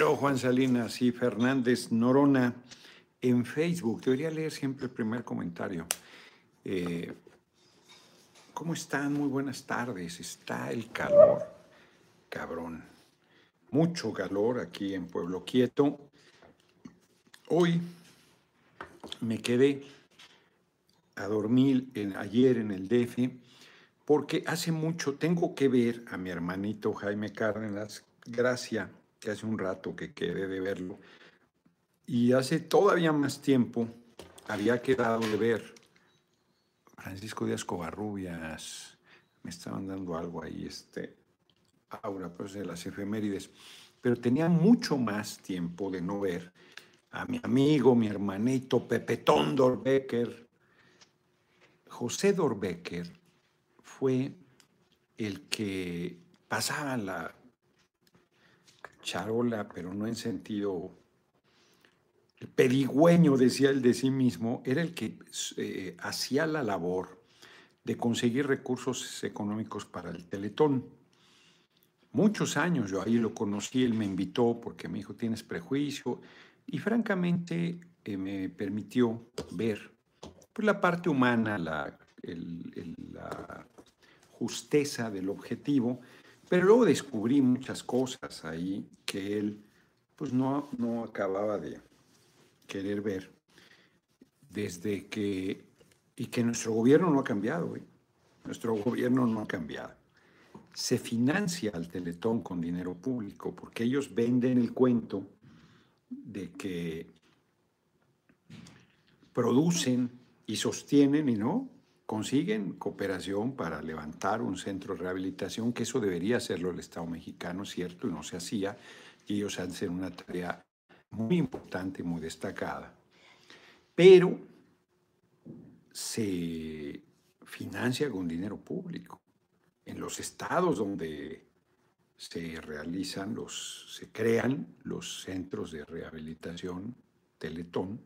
Juan Salinas y Fernández Norona en Facebook. Debería leer siempre el primer comentario. Eh, ¿Cómo están? Muy buenas tardes. Está el calor, cabrón. Mucho calor aquí en Pueblo Quieto. Hoy me quedé a dormir ayer en el DF porque hace mucho tengo que ver a mi hermanito Jaime Cárdenas, Gracia, que hace un rato que quedé de verlo, y hace todavía más tiempo había quedado de ver Francisco Díaz Covarrubias, me estaban dando algo ahí, este, Aura, pues de las efemérides, pero tenía mucho más tiempo de no ver a mi amigo, mi hermanito Pepetón Dorbecker. José Dorbecker fue el que pasaba la charola, pero no en sentido el pedigüeño, decía él de sí mismo, era el que eh, hacía la labor de conseguir recursos económicos para el Teletón. Muchos años yo ahí lo conocí, él me invitó porque me dijo, tienes prejuicio, y francamente eh, me permitió ver pues, la parte humana, la, la justeza del objetivo, pero luego descubrí muchas cosas ahí que él pues no, no acababa de, querer ver desde que, y que nuestro gobierno no ha cambiado, nuestro gobierno no ha cambiado. Se financia al Teletón con dinero público porque ellos venden el cuento de que producen y sostienen y no consiguen cooperación para levantar un centro de rehabilitación, que eso debería hacerlo el Estado mexicano, cierto, y no se hacía, y ellos hacen una tarea muy importante, muy destacada, pero se financia con dinero público. En los estados donde se realizan los, se crean los centros de rehabilitación Teletón,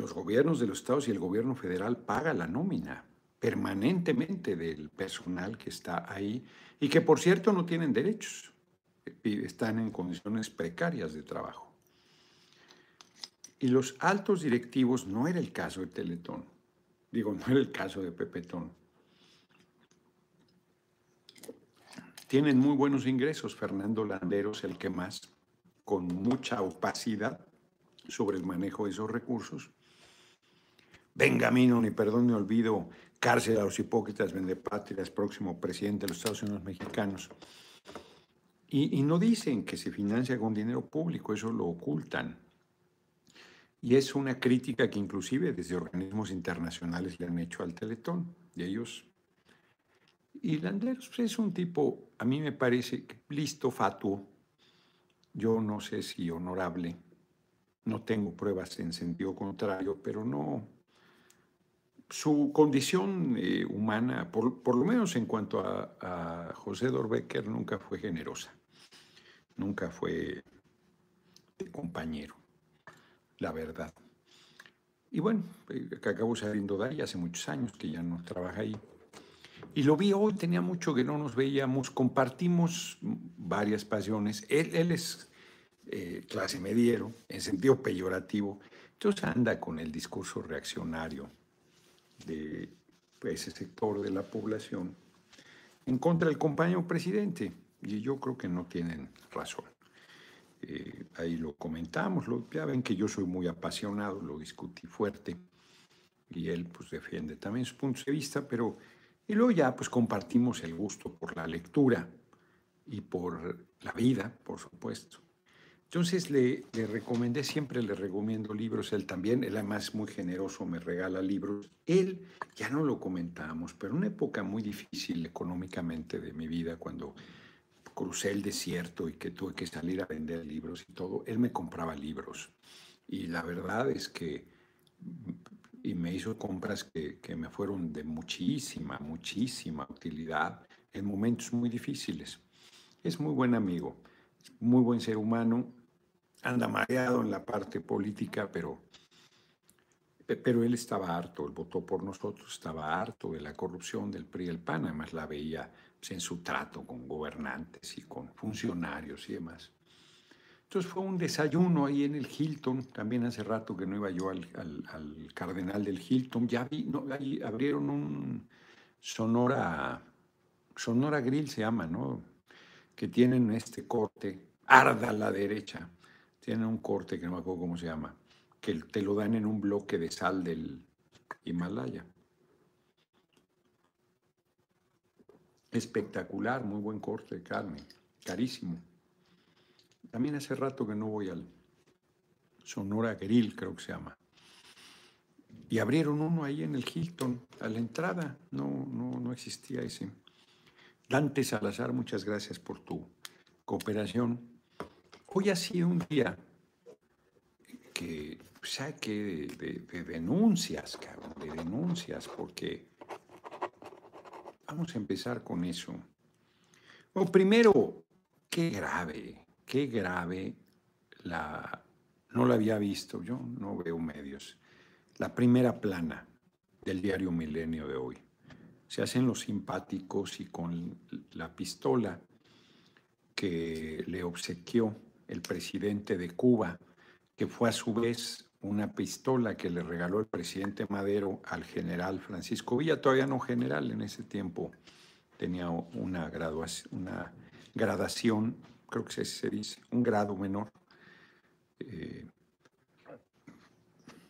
los gobiernos de los estados y el gobierno federal paga la nómina permanentemente del personal que está ahí y que por cierto no tienen derechos están en condiciones precarias de trabajo. Y los altos directivos no era el caso de Teletón, digo, no era el caso de Pepetón. Tienen muy buenos ingresos, Fernando Landeros, el que más, con mucha opacidad sobre el manejo de esos recursos. Benjamino, ni perdón ni olvido, cárcel a los hipócritas, vendepatrias, próximo presidente de los Estados Unidos mexicanos. Y, no dicen que se financia con dinero público, eso lo ocultan. Y es una crítica que inclusive desde organismos internacionales le han hecho al Teletón. Y ellos... Y Landeros es un tipo, a mí me parece listo, fatuo, yo no sé si honorable, no tengo pruebas en sentido contrario, pero no, su condición eh, humana, por, lo menos en cuanto a, a José Dorbecker, nunca fue generosa nunca fue de compañero, la verdad. Y bueno, eh, que acabó saliendo de ahí hace muchos años que ya no trabaja ahí. Y lo vi hoy, tenía mucho que no nos veíamos, compartimos varias pasiones. Él, él es eh, clase mediero, en sentido peyorativo, entonces anda con el discurso reaccionario de pues, ese sector de la población en contra del compañero presidente. Y yo creo que no tienen razón. Eh, ahí lo comentamos, lo, ya ven que yo soy muy apasionado, lo discutí fuerte y él pues defiende también sus puntos de vista, pero y luego ya pues compartimos el gusto por la lectura y por la vida, por supuesto. Entonces le, le, recomendé, siempre le recomiendo libros, él también, él además muy generoso, me regala libros. Él, ya no lo comentábamos, pero una época muy difícil económicamente de mi vida, cuando crucé el desierto y que tuve que salir a vender libros y todo, él me compraba libros. Y la verdad es que, y me hizo compras que, que me fueron de muchísima, muchísima utilidad en momentos muy difíciles. Es muy buen amigo, muy buen ser humano, anda mareado en la parte política, pero pero él estaba harto, él votó por nosotros, estaba harto de la corrupción del PRI y el PAN, además la veía pues, en su trato con gobernantes y con funcionarios y demás. Entonces fue un desayuno ahí en el Hilton, también hace rato que no iba yo al, Cardenal del Hilton, ya vi, no, ahí abrieron un Sonora, Sonora Grill se llama, ¿no? Que tienen este corte, arda a la derecha, tienen un corte que no me acuerdo cómo se llama, que te lo dan en un bloque de sal del Himalaya. Espectacular, muy buen corte de carne, carísimo. También hace rato que no voy al Sonora Grill, creo que se llama. Y abrieron uno ahí en el Hilton, a la entrada. No, no, no existía ese. Dante Salazar, muchas gracias por tu cooperación. Hoy ha sido un día que saque de, de, denuncias, cabrón, de denuncias, porque vamos a empezar con eso. Bueno, primero, qué grave qué grave la... No la había visto, yo no veo medios. La primera plana del diario Milenio de hoy. Se hacen los simpáticos y con la pistola que le obsequió el presidente de Cuba, que fue a su vez una pistola que le regaló el presidente Madero al general Francisco Villa, todavía no general en ese tiempo, tenía una, graduación, una gradación creo que se dice, un grado menor, eh,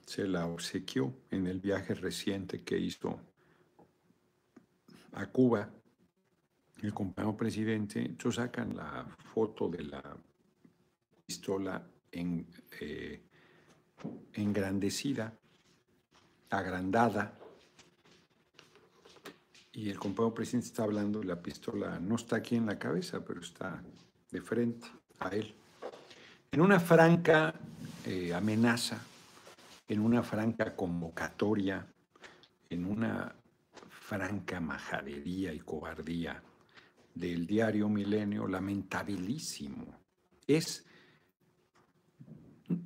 se la obsequió en el viaje reciente que hizo a Cuba el compañero presidente. Entonces sacan la foto de la pistola en, eh, engrandecida, agrandada, y el compañero presidente está hablando, la pistola no está aquí en la cabeza, pero está de frente a él. En una franca eh, amenaza, en una franca convocatoria, en una franca majadería y cobardía del diario Milenio, lamentabilísimo. Es,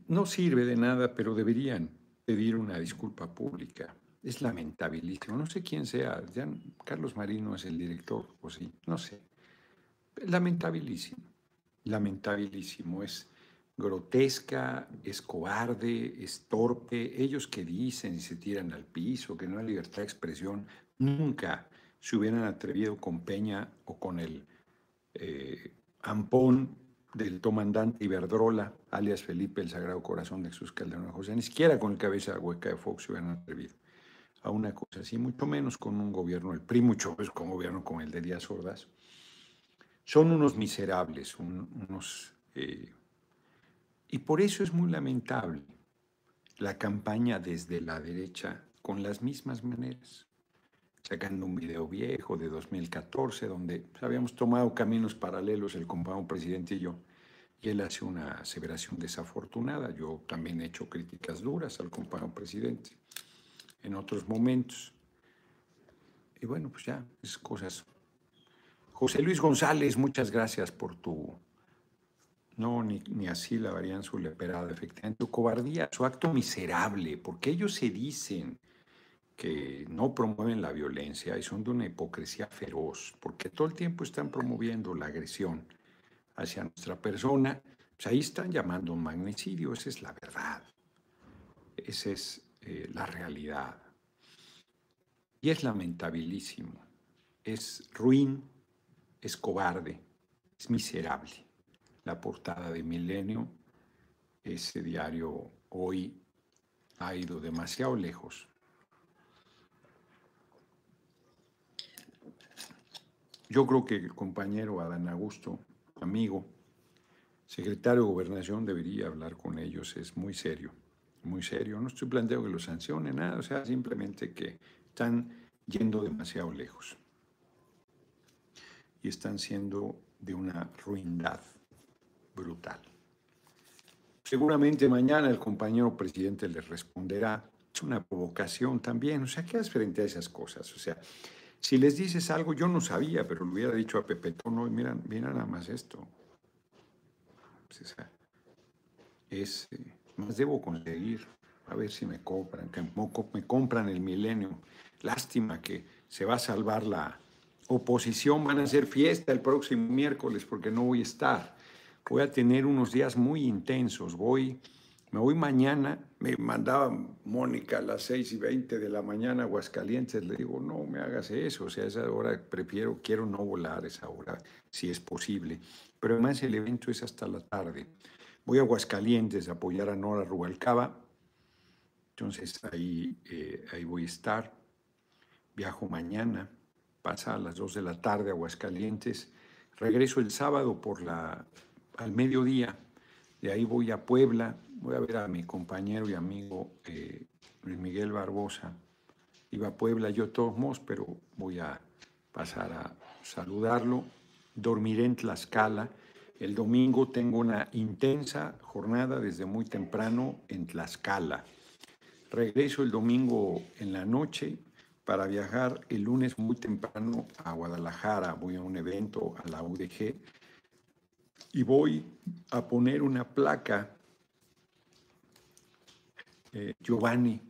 no sirve de nada, pero deberían pedir una disculpa pública. Es lamentabilísimo. No sé quién sea. Ya Carlos Marino es el director, o sí, no sé. Lamentabilísimo lamentabilísimo, es grotesca, es cobarde, es torpe. Ellos que dicen y se tiran al piso, que no hay libertad de expresión, nunca se hubieran atrevido con Peña o con el eh, ampón del comandante Iberdrola, alias Felipe el Sagrado Corazón de Jesús Calderón José, ni siquiera con el cabeza hueca de Fox se hubieran atrevido a una cosa así, mucho menos con un gobierno, el PRI, mucho menos con un gobierno como el de Díaz Ordaz. Son unos miserables, unos... Eh, y por eso es muy lamentable la campaña desde la derecha con las mismas maneras, sacando un video viejo de 2014 donde habíamos tomado caminos paralelos el compañero presidente y yo, y él hace una aseveración desafortunada. Yo también he hecho críticas duras al compañero presidente en otros momentos. Y bueno, pues ya, es cosas José Luis González, muchas gracias por tu... No, ni, así la varían su leperada, efectivamente. Tu cobardía, su acto miserable, porque ellos se dicen que no promueven la violencia y son de una hipocresía feroz, porque todo el tiempo están promoviendo la agresión hacia nuestra persona, pues ahí están llamando un magnicidio, esa es la verdad, esa es eh, la realidad. Y es lamentabilísimo, es ruin es cobarde, es miserable. La portada de Milenio, ese diario hoy ha ido demasiado lejos. Yo creo que el compañero Adán Augusto, amigo, secretario de Gobernación, debería hablar con ellos. Es muy serio, muy serio. No estoy planteando que lo sancionen, nada, o sea, simplemente que están yendo demasiado lejos y están siendo de una ruindad brutal. Seguramente mañana el compañero presidente les responderá. Es una provocación también. O sea, ¿qué haces frente a esas cosas? O sea, si les dices algo, yo no sabía, pero lo hubiera dicho a Pepe Tono, mira, mira nada más esto. Pues, es, eh, más debo conseguir A ver si me compran, que me compran el milenio. Lástima que se va a salvar la oposición. Van a hacer fiesta el próximo miércoles porque no voy a estar. Voy a tener unos días muy intensos. Voy me voy mañana, me mandaba Mónica a las 6 y 20 de la mañana a Aguascalientes, le digo, no me hagas eso, o sea, esa hora prefiero, quiero no volar esa hora, si es posible. Pero además el evento es hasta la tarde. Voy a Aguascalientes a apoyar a Nora Rubalcaba, entonces ahí, eh, ahí voy a estar. Viajo mañana, pasa a las 2 de la tarde a Aguascalientes, regreso el sábado por la, al mediodía, de ahí voy a Puebla, voy a ver a mi compañero y amigo eh, Luis Miguel Barbosa. Iba a Puebla yo todos pero voy a pasar a saludarlo. Dormiré en Tlaxcala. El domingo tengo una intensa jornada desde muy temprano en Tlaxcala. Regreso el domingo en la noche para viajar el lunes muy temprano a Guadalajara. Voy a un evento a la UDG y voy a poner una placa eh, Giovanni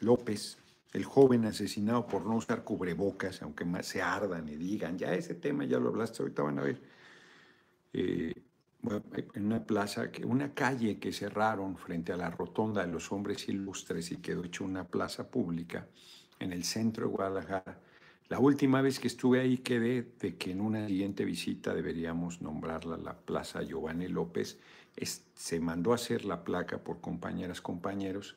López, el joven asesinado por no usar cubrebocas, aunque más se ardan y digan, ya ese tema ya lo hablaste, ahorita van a ver. Eh, en una plaza, una calle que cerraron frente a la rotonda de los hombres ilustres y quedó hecho una plaza pública en el centro de Guadalajara la última vez que estuve ahí quedé de que en una siguiente visita deberíamos nombrarla la Plaza Giovanni López. Se mandó a hacer la placa por compañeras, compañeros,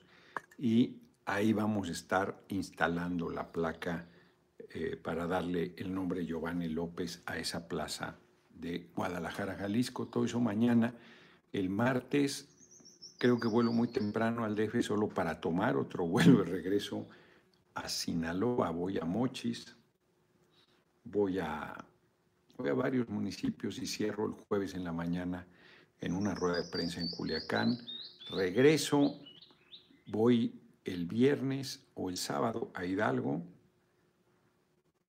y ahí vamos a estar instalando la placa eh, para darle el nombre Giovanni López a esa plaza de Guadalajara, Jalisco. Todo eso mañana. El martes creo que vuelo muy temprano al DF solo para tomar otro vuelo de regreso a Sinaloa, voy a Mochis, voy a, voy a varios municipios y cierro el jueves en la mañana en una rueda de prensa en Culiacán. Regreso, voy el viernes o el sábado a Hidalgo.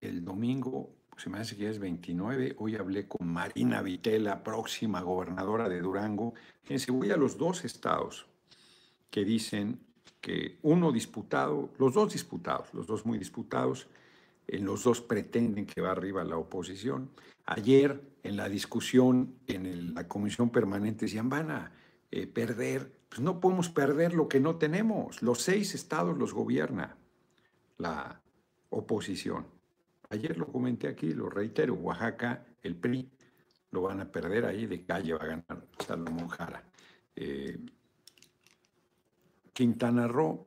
El domingo, se me hace que ya es 29, hoy hablé con Marina Vitela, próxima gobernadora de Durango. Fíjense, voy a los dos estados que dicen que uno disputado, los dos disputados, los dos muy disputados, en los dos pretenden que va arriba la oposición. Ayer en la discusión en la comisión permanente decían, van a eh, perder, pues no podemos perder lo que no tenemos. Los seis estados los gobierna la oposición. Ayer lo comenté aquí, lo reitero, Oaxaca, el PRI, lo van a perder ahí, de calle va a ganar Salomón Jara. Eh, Quintana Roo,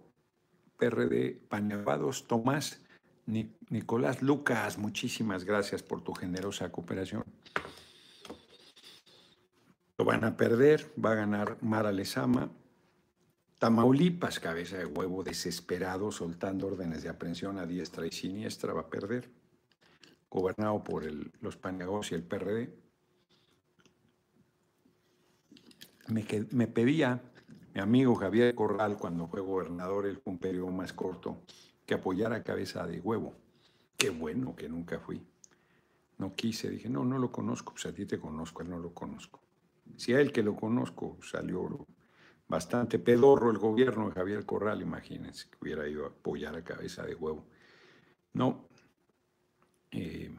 PRD, Panevados, Tomás, Nicolás Lucas, muchísimas gracias por tu generosa cooperación. Lo van a perder, va a ganar Mara Lezama. Tamaulipas, cabeza de huevo desesperado, soltando órdenes de aprehensión a diestra y siniestra, va a perder. Gobernado por los Panegos y el PRD. Me, pedía mi amigo Javier Corral, cuando fue gobernador, el un periodo más corto, que apoyara Cabeza de Huevo. Qué bueno que nunca fui. No quise, dije, no, no lo conozco, pues a ti te conozco, él no lo conozco. Si a él que lo conozco salió bastante pedorro el gobierno de Javier Corral, imagínense que hubiera ido a apoyar a Cabeza de Huevo. No. Eh,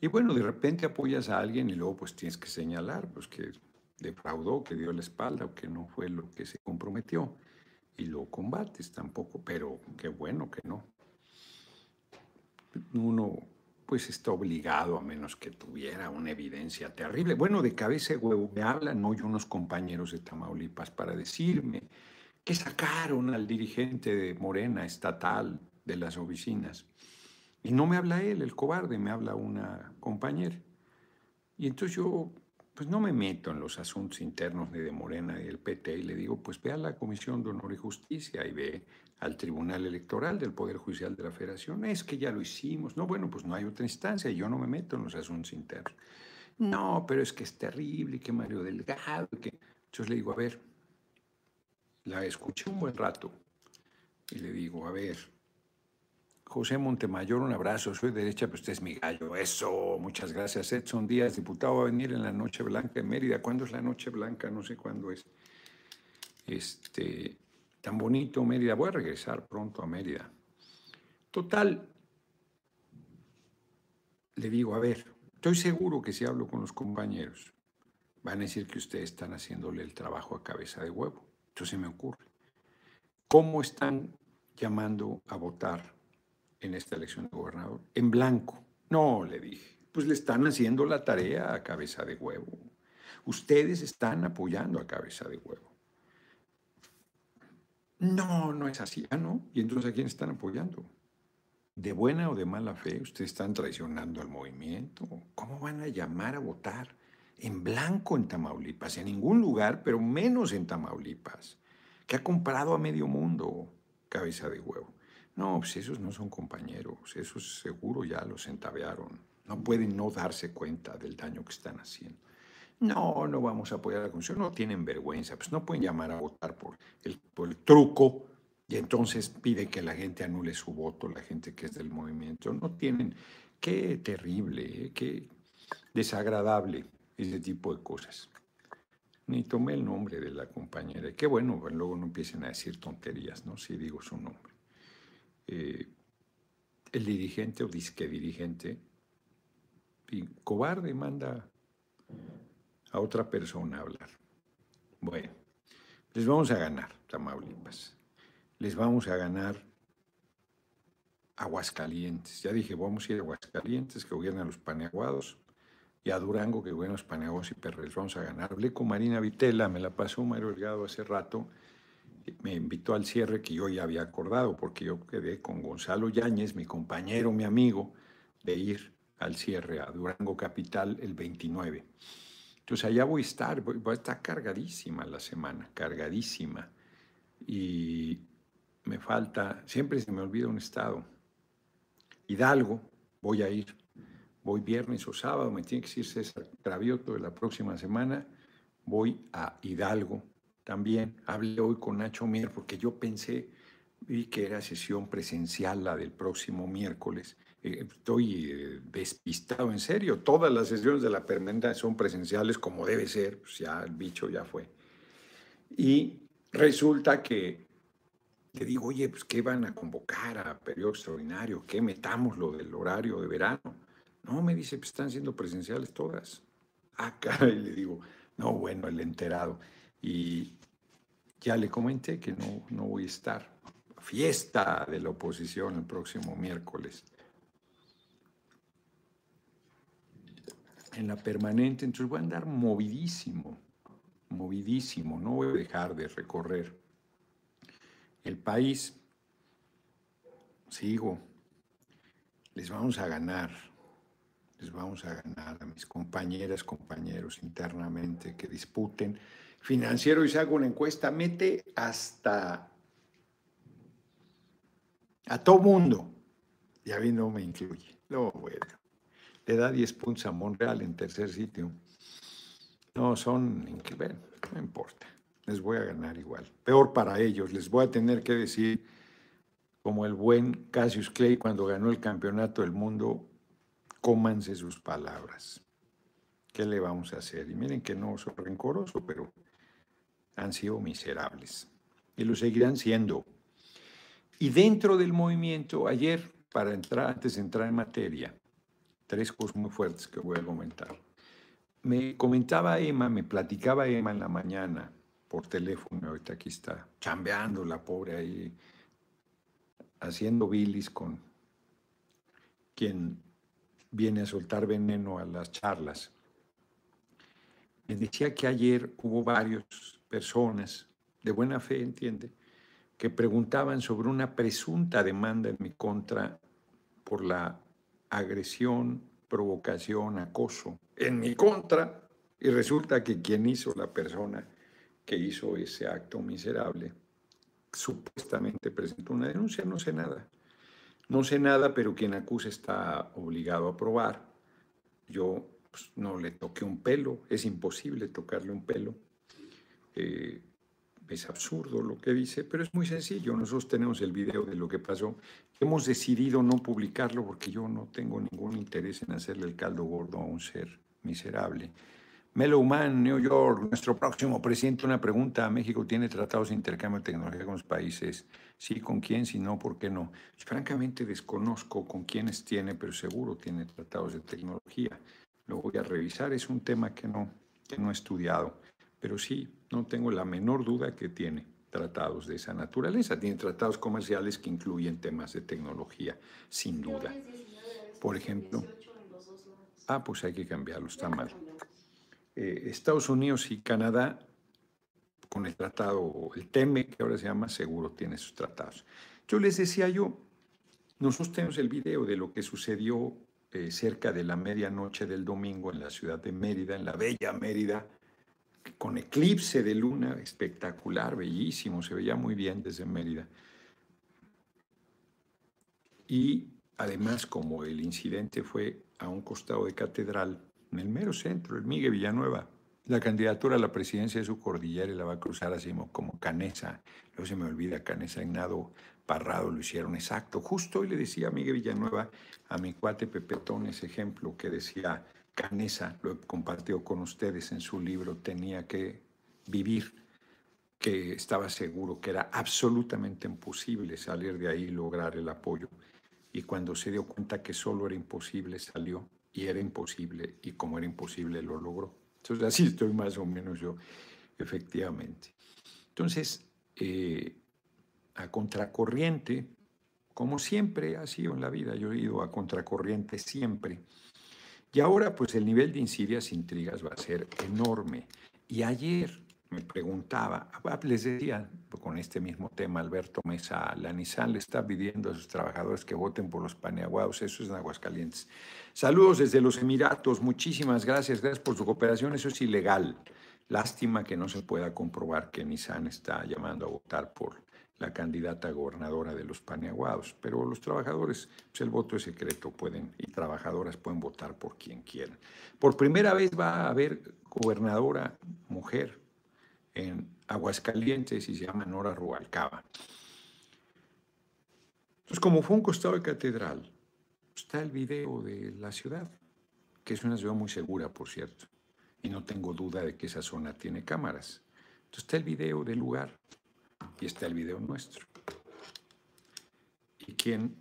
y bueno, de repente apoyas a alguien y luego pues tienes que señalar pues que defraudó, que dio la espalda o que no fue lo que se comprometió y lo combates tampoco, pero qué bueno que no. Uno pues está obligado a menos que tuviera una evidencia terrible. Bueno, de cabeza de huevo me hablan hoy unos compañeros de Tamaulipas para decirme que sacaron al dirigente de Morena estatal de las oficinas. Y no me habla él, el cobarde, me habla una compañera. Y entonces yo pues no me meto en los asuntos internos de, de Morena y del PT y le digo, pues ve a la Comisión de Honor y Justicia y ve al Tribunal Electoral del Poder Judicial de la Federación. Es que ya lo hicimos. No, bueno, pues no hay otra instancia. Yo no me meto en los asuntos internos. No, pero es que es terrible, que Mario Delgado, que... Entonces le digo, a ver, la escuché un buen rato y le digo, a ver, José Montemayor, un abrazo. Soy derecha, pero usted es mi gallo. Eso, muchas gracias. Edson Díaz, diputado, va a venir en la Noche Blanca en Mérida. ¿Cuándo es la Noche Blanca? No sé cuándo es. Este, tan bonito Mérida. Voy a regresar pronto a Mérida. Total, le digo, a ver, estoy seguro que si hablo con los compañeros, van a decir que ustedes están haciéndole el trabajo a cabeza de huevo. Entonces me ocurre. ¿Cómo están llamando a votar en esta elección de gobernador? En blanco. No, le dije. Pues le están haciendo la tarea a cabeza de huevo. Ustedes están apoyando a cabeza de huevo. No, no es así. Ah, no. ¿Y entonces a quién están apoyando? ¿De buena o de mala fe? ¿Ustedes están traicionando al movimiento? ¿Cómo van a llamar a votar en blanco en Tamaulipas? En ningún lugar, pero menos en Tamaulipas, que ha comprado a medio mundo cabeza de huevo. No, pues esos no son compañeros, esos seguro ya los entabearon. No pueden no darse cuenta del daño que están haciendo. No, no vamos a apoyar a la Comisión, no tienen vergüenza, pues no pueden llamar a votar por el, por el truco y entonces pide que la gente anule su voto, la gente que es del movimiento. No tienen, qué terrible, ¿eh? qué desagradable ese tipo de cosas. Ni tomé el nombre de la compañera. Qué bueno, pues, luego no empiecen a decir tonterías, ¿no? Si digo su nombre. Eh, el dirigente o disque dirigente, cobarde, manda a otra persona a hablar. Bueno, les vamos a ganar, Tamaulipas. Les vamos a ganar Aguascalientes. Ya dije, vamos a ir a Aguascalientes, que gobiernan los paneaguados y a Durango, que buenos paneagos y perres, vamos a ganar. Hablé con Marina Vitela, me la pasó Mario Delgado hace rato, me invitó al cierre que yo ya había acordado, porque yo quedé con Gonzalo Yáñez, mi compañero, mi amigo, de ir al cierre a Durango Capital el 29. Entonces allá voy a estar, voy, a estar cargadísima la semana, cargadísima. Y me falta, siempre se me olvida un estado. Hidalgo, voy a ir voy viernes o sábado, me tiene que decir César Travioto de la próxima semana, voy a Hidalgo también. Hablé hoy con Nacho Mier porque yo pensé, vi que era sesión presencial la del próximo miércoles. Eh, estoy eh, despistado, en serio. Todas las sesiones de la permanente son presenciales como debe ser, pues ya el bicho ya fue. Y resulta que le digo, oye, pues ¿qué van a convocar a periodo extraordinario? ¿Qué metamos lo del horario de verano? No, me dice, pues están siendo presenciales todas. Acá y le digo, no, bueno, el enterado. Y ya le comenté que no, no voy a estar. Fiesta de la oposición el próximo miércoles. En la permanente, entonces voy a andar movidísimo, movidísimo, no voy a dejar de recorrer el país. Sigo, les vamos a ganar les vamos a ganar a mis compañeras, compañeros internamente que disputen. Financiero y se hago una encuesta, mete hasta a todo mundo. Y a mí no me incluye. No, bueno. Le da 10 puntos a Monreal en tercer sitio. No, son increíbles. No importa. Les voy a ganar igual. Peor para ellos. Les voy a tener que decir, como el buen Cassius Clay cuando ganó el campeonato del mundo, cómanse sus palabras. ¿Qué le vamos a hacer? Y miren que no soy rencoroso, pero han sido miserables y lo seguirán siendo. Y dentro del movimiento, ayer, para entrar, antes de entrar en materia, tres cosas muy fuertes que voy a comentar. Me comentaba Emma, me platicaba Emma en la mañana por teléfono, ahorita aquí está, chambeando la pobre ahí, haciendo bilis con quien viene a soltar veneno a las charlas. Me decía que ayer hubo varias personas de buena fe, entiende, que preguntaban sobre una presunta demanda en mi contra por la agresión, provocación, acoso en mi contra. Y resulta que quien hizo la persona que hizo ese acto miserable supuestamente presentó una denuncia, no sé nada. No sé nada, pero quien acusa está obligado a probar. Yo pues, no le toqué un pelo, es imposible tocarle un pelo. Eh, es absurdo lo que dice, pero es muy sencillo. Nosotros tenemos el video de lo que pasó. Hemos decidido no publicarlo porque yo no tengo ningún interés en hacerle el caldo gordo a un ser miserable. Mellow Man, New York, nuestro próximo presidente, una pregunta. ¿México tiene tratados de intercambio de tecnología con los países? Sí, ¿con quién? Si no, ¿por qué no? francamente desconozco con quiénes tiene, pero seguro tiene tratados de tecnología. Lo voy a revisar, es un tema que no, que no he estudiado, pero sí, no tengo la menor duda que tiene tratados de esa naturaleza. Tiene tratados comerciales que incluyen temas de tecnología, sin duda. Por ejemplo, ah, pues hay que cambiarlo, está mal. Eh, Estados Unidos y Canadá con el tratado, el TEME, que ahora se llama, seguro tiene sus tratados. Yo les decía yo, nosotros tenemos el video de lo que sucedió eh, cerca de la medianoche del domingo en la ciudad de Mérida, en la bella Mérida, con eclipse de luna espectacular, bellísimo, se veía muy bien desde Mérida. Y además, como el incidente fue a un costado de catedral, en el mero centro, el Miguel Villanueva, la candidatura a la presidencia de su cordillera y la va a cruzar así como Canesa. Luego se me olvida, Canesa Ignado Parrado lo hicieron exacto. Justo hoy le decía a Miguel Villanueva, a mi cuate Pepetón, ese ejemplo que decía Canesa, lo compartió con ustedes en su libro, tenía que vivir, que estaba seguro que era absolutamente imposible salir de ahí y lograr el apoyo. Y cuando se dio cuenta que solo era imposible, salió y era imposible, y como era imposible, lo logró. Entonces, así estoy más o menos yo, efectivamente. Entonces, eh, a contracorriente, como siempre ha sido en la vida, yo he ido a contracorriente siempre. Y ahora, pues el nivel de insidias, intrigas va a ser enorme. Y ayer me preguntaba, ah, les decía con este mismo tema, Alberto Mesa, la Nissan le está pidiendo a sus trabajadores que voten por los paneaguados, eso es en Aguascalientes. Saludos desde los Emiratos, muchísimas gracias, gracias por su cooperación, eso es ilegal. Lástima que no se pueda comprobar que Nissan está llamando a votar por la candidata gobernadora de los paneaguados, pero los trabajadores, pues el voto es secreto, pueden, y trabajadoras pueden votar por quien quieran. Por primera vez va a haber gobernadora mujer en Aguascalientes y se llama Nora Rubalcaba. Entonces, como fue un costado de catedral, está el video de la ciudad, que es una ciudad muy segura, por cierto, y no tengo duda de que esa zona tiene cámaras. Entonces está el video del lugar y está el video nuestro. Y quien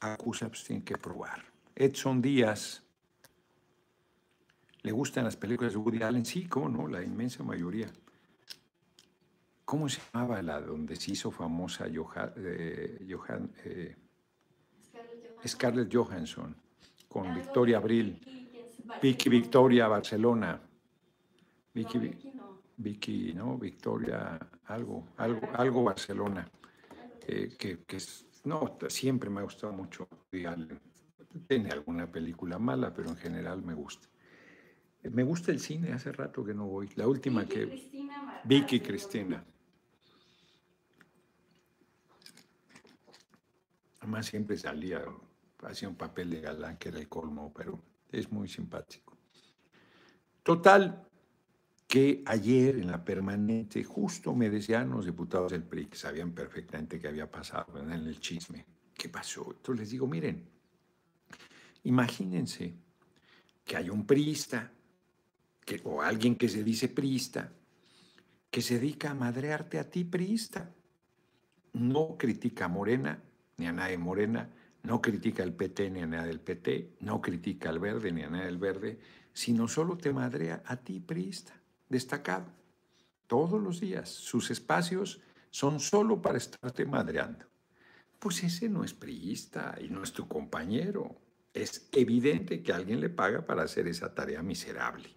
acusa, pues tiene que probar. Edson Díaz, ¿le gustan las películas de Woody Allen? Sí, ¿cómo no? La inmensa mayoría. ¿Cómo se llamaba la donde se hizo famosa Johan, eh, Scarlett Johansson con Victoria Abril? Vicky Victoria Barcelona. Vicky, Vicky, ¿no? Victoria, algo, algo, algo Barcelona. Eh, que, no, siempre me ha gustado mucho. Tiene alguna película mala, pero en general me gusta. Me gusta el cine, hace rato que no voy. La última que... Vicky Cristina. Además siempre salía, hacía un papel de galán que era el colmo, pero es muy simpático. Total, que ayer en la permanente justo me decían los diputados del PRI que sabían perfectamente qué había pasado en el chisme. ¿Qué pasó? Entonces les digo, miren, imagínense que hay un priista que, o alguien que se dice priista que se dedica a madrearte a ti, priista. No critica a Morena, ni a nadie Morena, no critica al PT ni a nadie del PT, no critica al verde ni a nadie del verde, sino solo te madrea a ti, priista, destacado. Todos los días. Sus espacios son solo para estarte madreando. Pues ese no es priista y no es tu compañero. Es evidente que alguien le paga para hacer esa tarea miserable.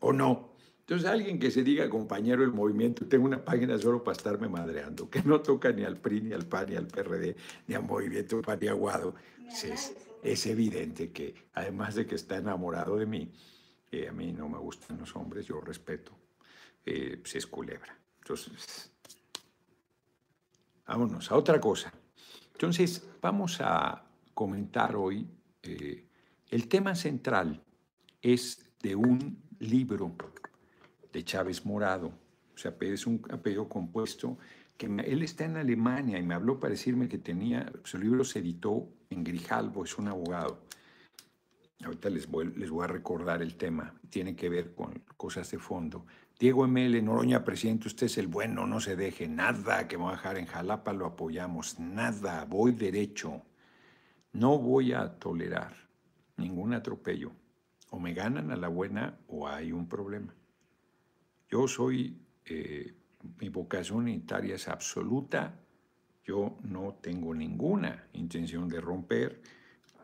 ¿O no? Entonces, alguien que se diga compañero del movimiento, tengo una página solo para estarme madreando, que no toca ni al PRI, ni al PAN, ni al PRD, ni al movimiento paniaguado, pues es, evidente que, además de que está enamorado de mí, a mí no me gustan los hombres, yo respeto, eh, pues es culebra. Entonces, vámonos a otra cosa. Entonces, vamos a comentar hoy, eh, el tema central es de un libro de Chávez Morado. O sea, es un apellido compuesto. Que él está en Alemania y me habló para decirme que tenía, su libro se editó en Grijalbo, es un abogado. Ahorita les voy, voy a recordar el tema, tiene que ver con cosas de fondo. Diego ML, Noroña, presidente, usted es el bueno, no se deje, nada que me va a dejar en Jalapa, lo apoyamos, nada, voy derecho. No voy a tolerar ningún atropello. O me ganan a la buena o hay un problema. Yo soy, eh, mi vocación unitaria es absoluta. Yo no tengo ninguna intención de romper.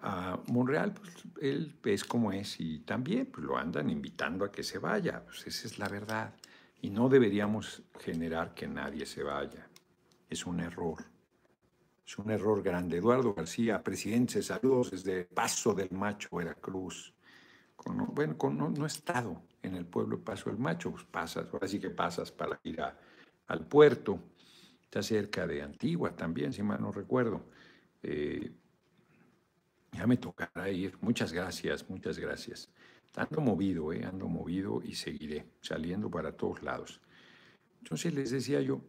A Monreal, pues, él es como es y también pues, lo andan invitando a que se vaya. Pues esa es la verdad. Y no deberíamos generar que nadie se vaya. Es un error. Es un error grande. Eduardo García, presidente, saludos desde Paso del Macho, Veracruz. bueno, no, he estado en el pueblo Paso del Macho, pues pasas, ahora sí que pasas para ir al puerto. Está cerca de Antigua también, si mal no recuerdo. Eh, ya me tocará ir. Muchas gracias, muchas gracias. Ando movido, eh, ando movido y seguiré saliendo para todos lados. Entonces les decía yo,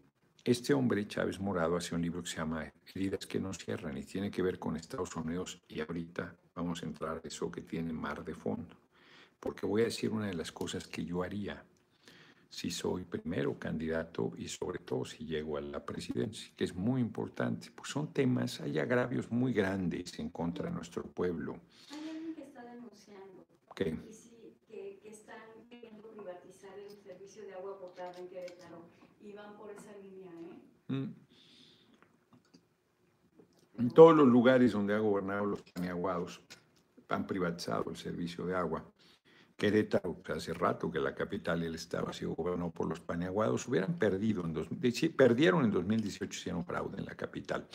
este hombre, Chávez Morado, hace un libro que se llama Heridas que no cierran y tiene que ver con Estados Unidos y ahorita vamos a entrar a eso que tiene mar de fondo, porque voy a decir una de las cosas que yo haría si soy primero candidato y sobre todo si llego a la presidencia, que es muy importante, pues son temas, hay agravios muy grandes en contra de nuestro pueblo. Hay alguien que está denunciando ¿Qué? que, que, están queriendo privatizar el servicio de agua potable en Querétaro y van por esa línea, ¿eh? Mm. En todos los lugares donde ha gobernado los paneaguados han privatizado el servicio de agua. Querétaro, hace rato que la capital y el estado ha sido gobernado por los paneaguados, hubieran perdido en dos, perdieron en 2018 hicieron fraude en la capital.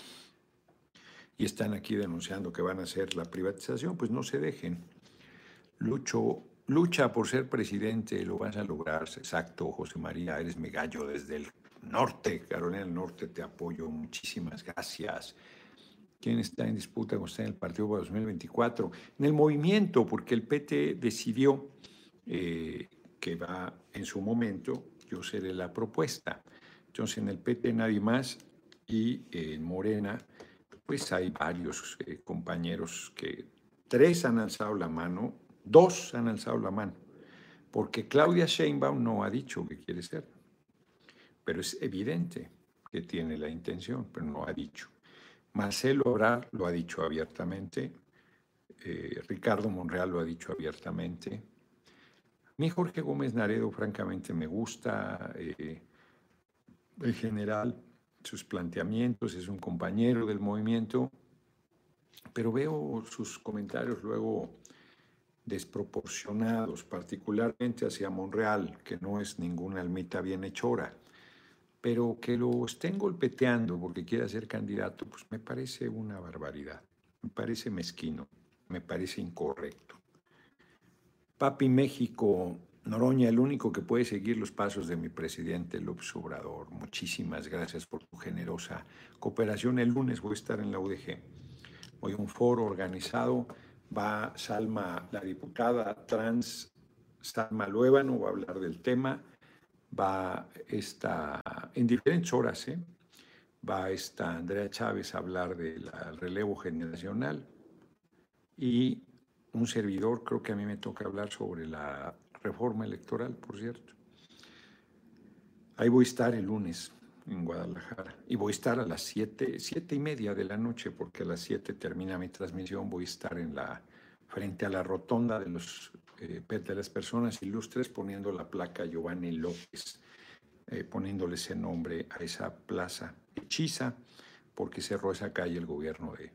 Y están aquí denunciando que van a hacer la privatización, pues no se dejen. Lucho, lucha por ser presidente, lo vas a lograr. Exacto, José María, eres mi gallo desde el norte, Carolina del Norte, te apoyo, muchísimas gracias. ¿Quién está en disputa con usted en el partido para 2024? En el movimiento, porque el PT decidió eh, que va en su momento, yo seré la propuesta. Entonces en el PT nadie más y en Morena, pues hay varios eh, compañeros que tres han alzado la mano, dos han alzado la mano, porque Claudia Sheinbaum no ha dicho que quiere ser, pero es evidente que tiene la intención, pero no ha dicho. Marcelo Obrar lo ha dicho abiertamente, eh, Ricardo Monreal lo ha dicho abiertamente. A mí Jorge Gómez Naredo francamente me gusta, eh, en general sus planteamientos, es un compañero del movimiento, pero veo sus comentarios luego desproporcionados, particularmente hacia Monreal, que no es ninguna almita bienhechora pero que lo estén golpeteando porque quiera ser candidato, pues me parece una barbaridad, me parece mezquino, me parece incorrecto. Papi México, Noroña, el único que puede seguir los pasos de mi presidente López Obrador. Muchísimas gracias por tu generosa cooperación. El lunes voy a estar en la UDG. Hoy un foro organizado. Va Salma, la diputada trans Salma Luébano, va a hablar del tema va esta, en diferentes horas, ¿eh? va esta Andrea Chávez a hablar del relevo generacional y un servidor, creo que a mí me toca hablar sobre la reforma electoral, por cierto. Ahí voy a estar el lunes en Guadalajara y voy a estar a las siete, siete y media de la noche, porque a las siete termina mi transmisión, voy a estar en la, frente a la rotonda de los eh, de las personas ilustres poniendo la placa Giovanni López, eh, poniéndole ese nombre a esa plaza hechiza, porque cerró esa calle el gobierno de,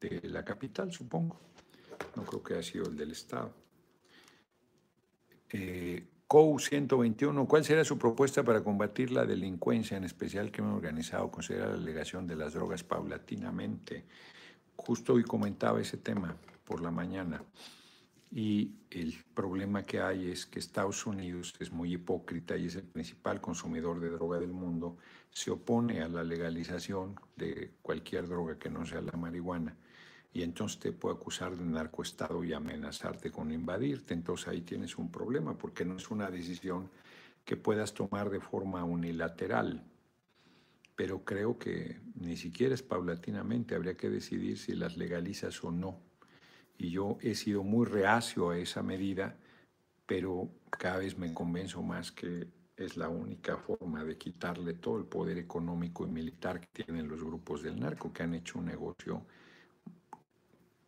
de la capital, supongo. No creo que haya sido el del Estado. Eh, COU 121, ¿cuál será su propuesta para combatir la delincuencia, en especial que hemos organizado, considera la alegación de las drogas paulatinamente? Justo hoy comentaba ese tema por la mañana. Y el problema que hay es que Estados Unidos es muy hipócrita y es el principal consumidor de droga del mundo, se opone a la legalización de cualquier droga que no sea la marihuana. Y entonces te puede acusar de narcoestado y amenazarte con invadirte. Entonces ahí tienes un problema porque no es una decisión que puedas tomar de forma unilateral. Pero creo que ni siquiera es paulatinamente, habría que decidir si las legalizas o no y yo he sido muy reacio a esa medida, pero cada vez me convenzo más que es la única forma de quitarle todo el poder económico y militar que tienen los grupos del narco, que han hecho un negocio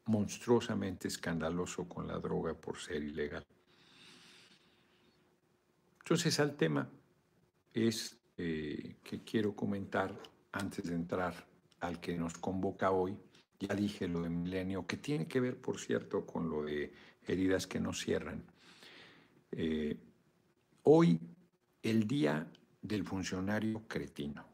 monstruosamente escandaloso con la droga por ser ilegal. Entonces al tema es eh, que quiero comentar antes de entrar al que nos convoca hoy. Ya dije lo de milenio, que tiene que ver, por cierto, con lo de heridas que no cierran. Eh, hoy, el día del funcionario cretino.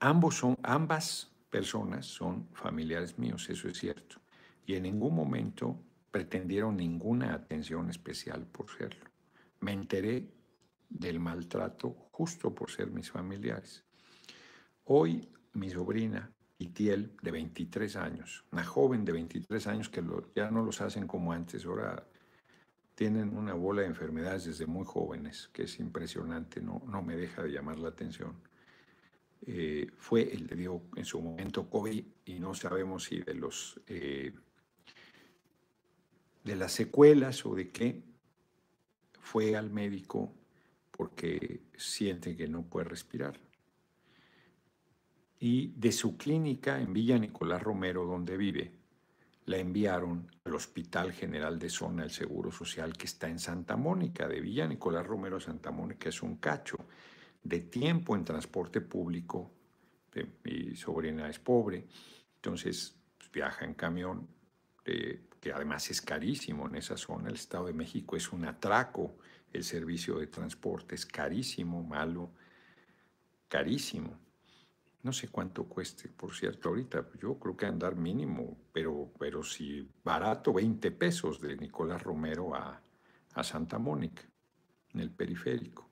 Ambos son, ambas personas son familiares míos, eso es cierto. Y en ningún momento pretendieron ninguna atención especial por serlo. Me enteré del maltrato justo por ser mis familiares. Hoy mi sobrina Itiel, de 23 años, una joven de 23 años que ya no los hacen como antes, ahora tienen una bola de enfermedades desde muy jóvenes, que es impresionante, no, no me deja de llamar la atención. Eh, fue, el le dio en su momento COVID y no sabemos si de los eh, de las secuelas o de qué, fue al médico porque siente que no puede respirar. Y de su clínica en Villa Nicolás Romero, donde vive, la enviaron al Hospital General de Zona del Seguro Social que está en Santa Mónica. De Villa Nicolás Romero a Santa Mónica es un cacho de tiempo en transporte público. Mi sobrina es pobre, entonces pues, viaja en camión, eh, que además es carísimo en esa zona. El Estado de México es un atraco el servicio de transporte es carísimo, malo, carísimo. No sé cuánto cueste, por cierto, ahorita yo creo que andar mínimo, pero, pero si barato, 20 pesos de Nicolás Romero a, a Santa Mónica, en el periférico.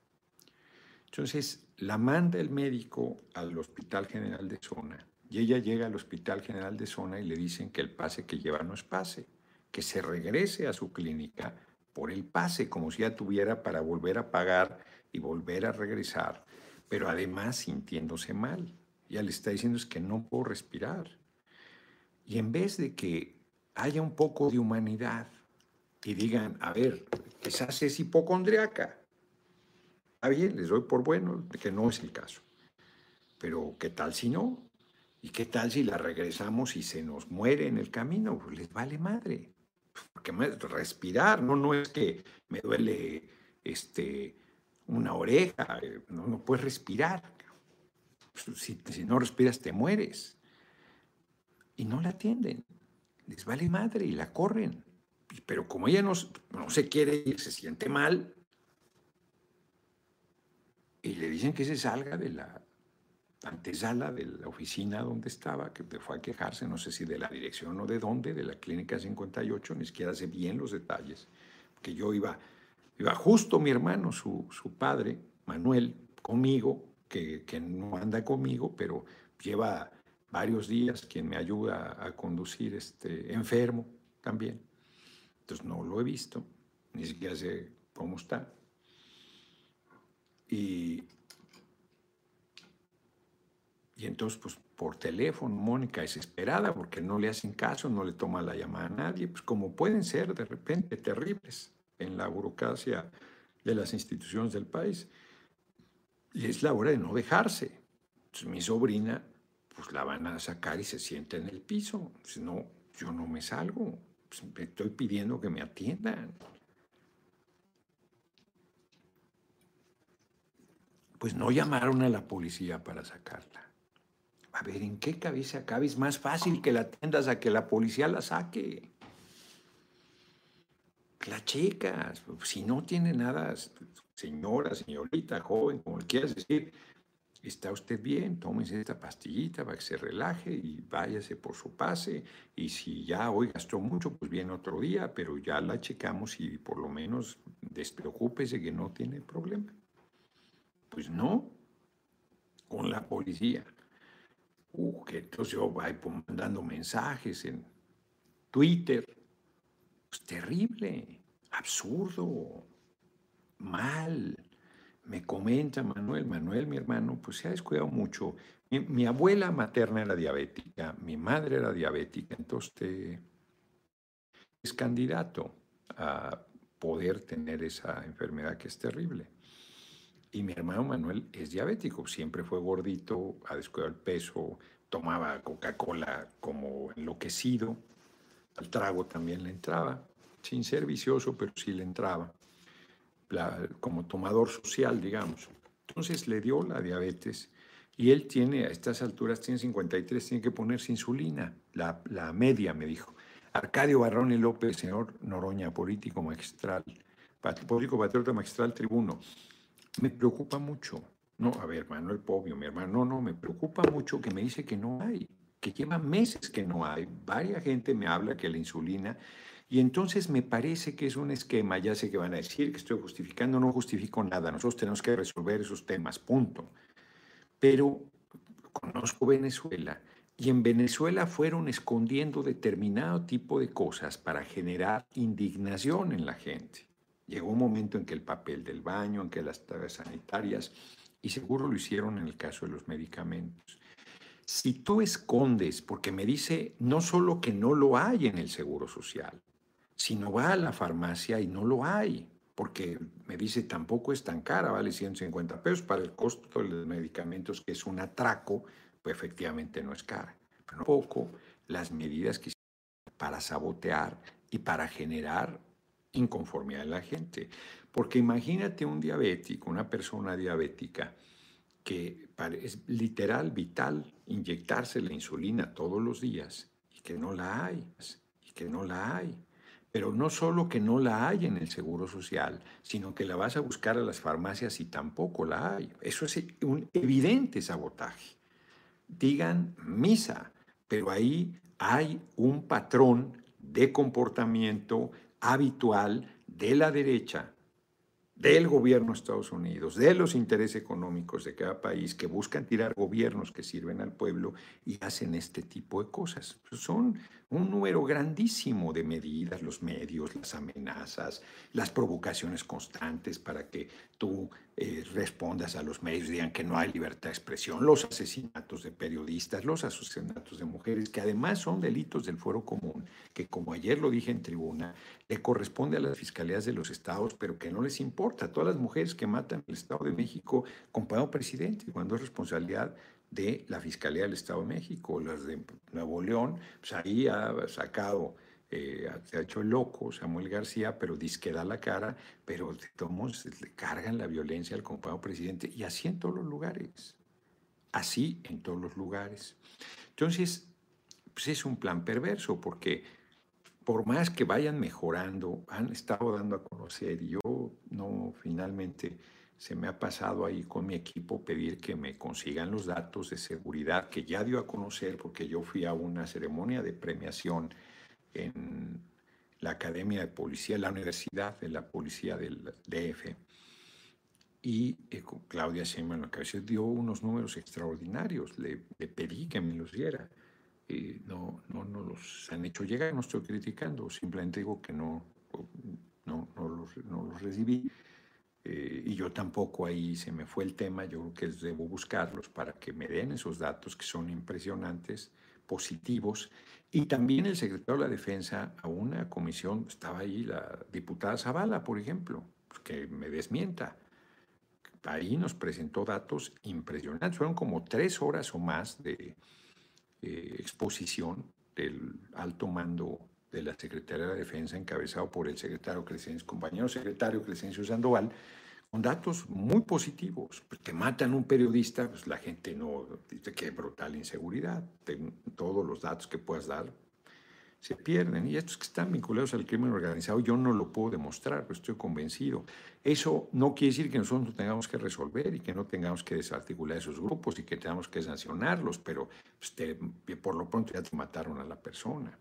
Entonces, la manda el médico al Hospital General de Zona y ella llega al Hospital General de Zona y le dicen que el pase que lleva no es pase, que se regrese a su clínica por el pase, como si ya tuviera para volver a pagar y volver a regresar, pero además sintiéndose mal. Ya le está diciendo es que no puedo respirar. Y en vez de que haya un poco de humanidad y digan, a ver, quizás es hipocondriaca. Está bien, les doy por bueno que no es el caso. Pero ¿qué tal si no? ¿Y qué tal si la regresamos y se nos muere en el camino? Pues les vale madre porque me, respirar, no, no es que me duele este, una oreja, eh, no, no puedes respirar. Si, si, no respiras te mueres. Y no la atienden. Les vale madre y la corren. Pero como ella no, no se quiere ir, se siente mal, y le dicen que se salga de la, antesala de la oficina donde estaba, que fue a quejarse, no sé si de la dirección o de dónde, de la clínica 58, ni siquiera sé bien los detalles, que yo iba, iba justo mi hermano, su, su padre, Manuel, conmigo, que, que, no anda conmigo, pero lleva varios días quien me ayuda a conducir este enfermo también. Entonces no lo he visto, ni siquiera sé cómo está. Y, y entonces, pues por teléfono, Mónica desesperada porque no le hacen caso, no le toma la llamada a nadie, pues como pueden ser de repente terribles en la burocracia de las instituciones del país. Y es la hora de no dejarse. Entonces mi sobrina, pues la van a sacar y se sienta en el piso. Si no, yo no me salgo. Pues, estoy pidiendo que me atiendan. Pues no llamaron a la policía para sacarla. A ver, ¿en qué cabeza cabe? Es más fácil que la atiendas a que la policía la saque. La checas. Si no tiene nada, señora, señorita, joven, como le quieras decir, está usted bien, tómese esta pastillita para que se relaje y váyase por su pase. Y si ya hoy gastó mucho, pues viene otro día, pero ya la checamos y por lo menos despreocúpese que no tiene problema. Pues no, con la policía. Uh, que entonces yo voy mandando mensajes en Twitter. Pues terrible, absurdo, mal. Me comenta Manuel, Manuel, mi hermano, pues se ha descuidado mucho. Mi, abuela materna era diabética, mi madre era diabética, entonces es candidato a poder tener esa enfermedad que es terrible. Y mi hermano Manuel es diabético, siempre fue gordito, ha descuidado el peso, tomaba Coca-Cola como enloquecido, al trago también le entraba, sin ser vicioso, pero sí le entraba, como tomador social, digamos. Entonces le dio la diabetes y él tiene, a estas alturas, tiene 53, tiene que ponerse insulina, la, la media, me dijo. Arcadio Barrón y López, señor Noroña, político magistral, político patriota magistral, tribuno. Me preocupa mucho. No, a ver, Manuel Pobio, mi hermano, no, no, me preocupa mucho que me dice que no hay, que lleva meses que no hay. Varia gente me habla que la insulina, y entonces me parece que es un esquema, ya sé que van a decir que estoy justificando, no justifico nada, nosotros tenemos que resolver esos temas, punto. Pero conozco Venezuela y en Venezuela fueron escondiendo determinado tipo de cosas para generar indignación en la gente. Llegó un momento en que el papel del baño, en que las tareas sanitarias, y seguro lo hicieron en el caso de los medicamentos. Si tú escondes, porque me dice no solo que no lo hay en el Seguro Social, sino va a la farmacia y no lo hay, porque me dice tampoco es tan cara, vale 150 pesos para el costo de los medicamentos, que es un atraco, pues efectivamente no es cara. Pero poco las medidas que para sabotear y para generar inconformidad en la gente. Porque imagínate un diabético, una persona diabética, que es literal, vital, inyectarse la insulina todos los días y que no la hay, y que no la hay. Pero no solo que no la hay en el Seguro Social, sino que la vas a buscar a las farmacias y tampoco la hay. Eso es un evidente sabotaje. Digan misa, pero ahí hay un patrón de comportamiento habitual de la derecha, del gobierno de Estados Unidos, de los intereses económicos de cada país que buscan tirar gobiernos que sirven al pueblo y hacen este tipo de cosas. Son un número grandísimo de medidas, los medios, las amenazas, las provocaciones constantes para que tú eh, respondas a los medios, digan que no hay libertad de expresión, los asesinatos de periodistas, los asesinatos de mujeres, que además son delitos del fuero común, que como ayer lo dije en tribuna, le corresponde a las fiscalías de los estados, pero que no les importa. Todas las mujeres que matan el Estado de México, compañero presidente, cuando es responsabilidad de la Fiscalía del Estado de México, las de Nuevo León, pues ahí ha sacado, eh, se ha hecho loco Samuel García, pero dice que da la cara, pero de todos le cargan la violencia al compañero presidente, y así en todos los lugares, así en todos los lugares. Entonces, pues es un plan perverso, porque por más que vayan mejorando, han estado dando a conocer, y yo no finalmente se me ha pasado ahí con mi equipo pedir que me consigan los datos de seguridad que ya dio a conocer porque yo fui a una ceremonia de premiación en la Academia de Policía, la Universidad de la Policía del DF. Y eh, Claudia Sheinbaum la cabeza dio unos números extraordinarios. Le, pedí que me los diera. Y no, no, no los han hecho llegar, no estoy criticando, simplemente digo que no, no, no, los, no los recibí. Eh, y yo tampoco ahí se me fue el tema, yo creo que debo buscarlos para que me den esos datos que son impresionantes, positivos. Y también el secretario de la Defensa a una comisión, estaba ahí la diputada Zavala, por ejemplo, pues, que me desmienta. Ahí nos presentó datos impresionantes, fueron como tres horas o más de eh, exposición del alto mando de la Secretaría de Defensa, encabezado por el secretario Crescencio, compañero secretario Crescencio Sandoval, con datos muy positivos. Pues te matan un periodista, pues la gente no dice que brutal inseguridad. todos los datos que puedas dar se pierden. Y estos que están vinculados al crimen organizado, yo no lo puedo demostrar, pero estoy convencido. Eso no quiere decir que nosotros tengamos que resolver y que no tengamos que desarticular esos grupos y que tengamos que sancionarlos, pero pues, por lo pronto ya te mataron a la persona.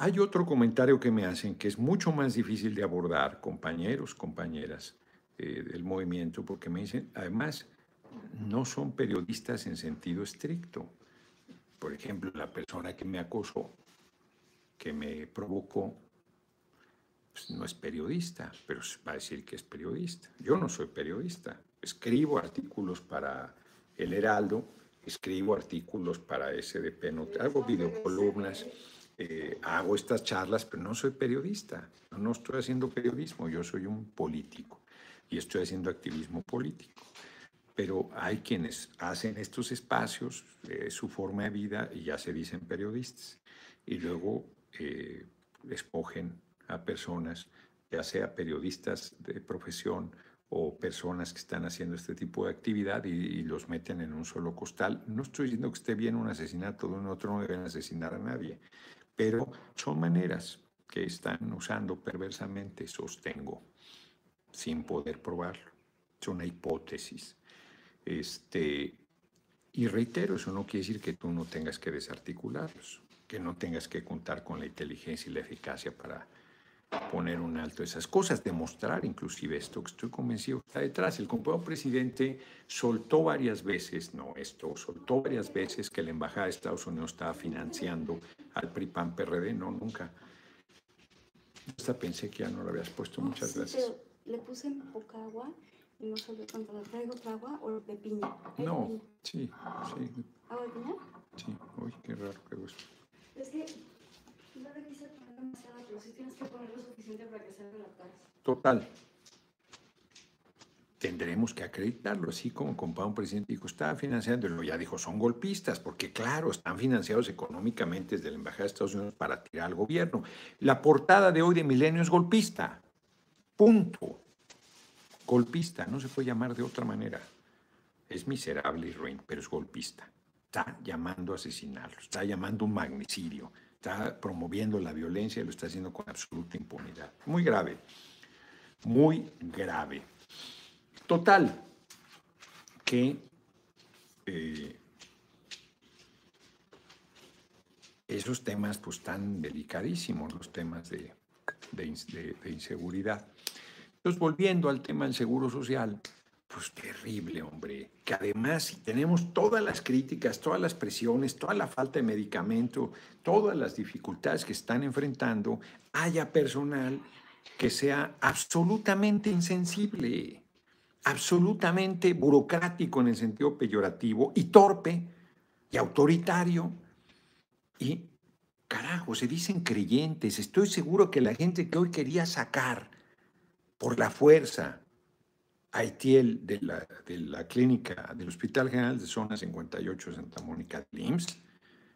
Hay otro comentario que me hacen que es mucho más difícil de abordar, compañeros, compañeras eh, del movimiento, porque me dicen, además, no son periodistas en sentido estricto. Por ejemplo, la persona que me acosó, que me provocó, pues, no es periodista, pero va a decir que es periodista. Yo no soy periodista. Escribo artículos para El Heraldo, escribo artículos para SDP, hago videocolumnas eh, hago estas charlas, pero no soy periodista, no estoy haciendo periodismo, yo soy un político y estoy haciendo activismo político. Pero hay quienes hacen estos espacios, eh, su forma de vida, y ya se dicen periodistas. Y luego eh, escogen a personas, ya sea periodistas de profesión o personas que están haciendo este tipo de actividad y, los meten en un solo costal. No estoy diciendo que esté bien un asesinato de un otro, no deben asesinar a nadie, pero son maneras que están usando perversamente, sostengo, sin poder probarlo. Es una hipótesis. Este, y reitero, eso no quiere decir que tú no tengas que desarticularlos, que no tengas que contar con la inteligencia y la eficacia para poner un alto a esas cosas, demostrar inclusive esto, que estoy convencido que está detrás. El compañero presidente soltó varias veces, no esto, soltó varias veces que la Embajada de Estados Unidos estaba financiando al PRI-PAN-PRD, no, nunca. Hasta pensé que ya no lo habías puesto, muchas gracias. le puse poca agua y no salió tanto. ¿Le traigo otra agua o de piña? No, sí, sí. ¿Agua de piña? Sí, uy, qué raro que gusto. Es que no demasiado, pero sí tienes que poner lo suficiente para que salga la. Total. Tendremos que acreditarlo, así como compa un presidente dijo, estaba financiando, y ya dijo, son golpistas, porque claro, están financiados económicamente desde la Embajada de Estados Unidos para tirar al gobierno. La portada de hoy de Milenio es golpista. Punto. Golpista, no se puede llamar de otra manera. Es miserable y ruin, pero es golpista. Está llamando a asesinarlo, está llamando un magnicidio está promoviendo la violencia y lo está haciendo con absoluta impunidad. Muy grave, muy grave. Total, que eh, esos temas pues tan delicadísimos, los temas de, de inseguridad. Entonces, volviendo al tema del seguro social, pues terrible, hombre. Que además, si tenemos todas las críticas, todas las presiones, toda la falta de medicamento, todas las dificultades que están enfrentando, haya personal que sea absolutamente insensible, absolutamente burocrático en el sentido peyorativo y torpe y autoritario. Y, carajo, se dicen creyentes. Estoy seguro que la gente que hoy quería sacar por la fuerza, Aitiel de la, de la clínica del Hospital General de Zona 58 de Santa Mónica de IMSS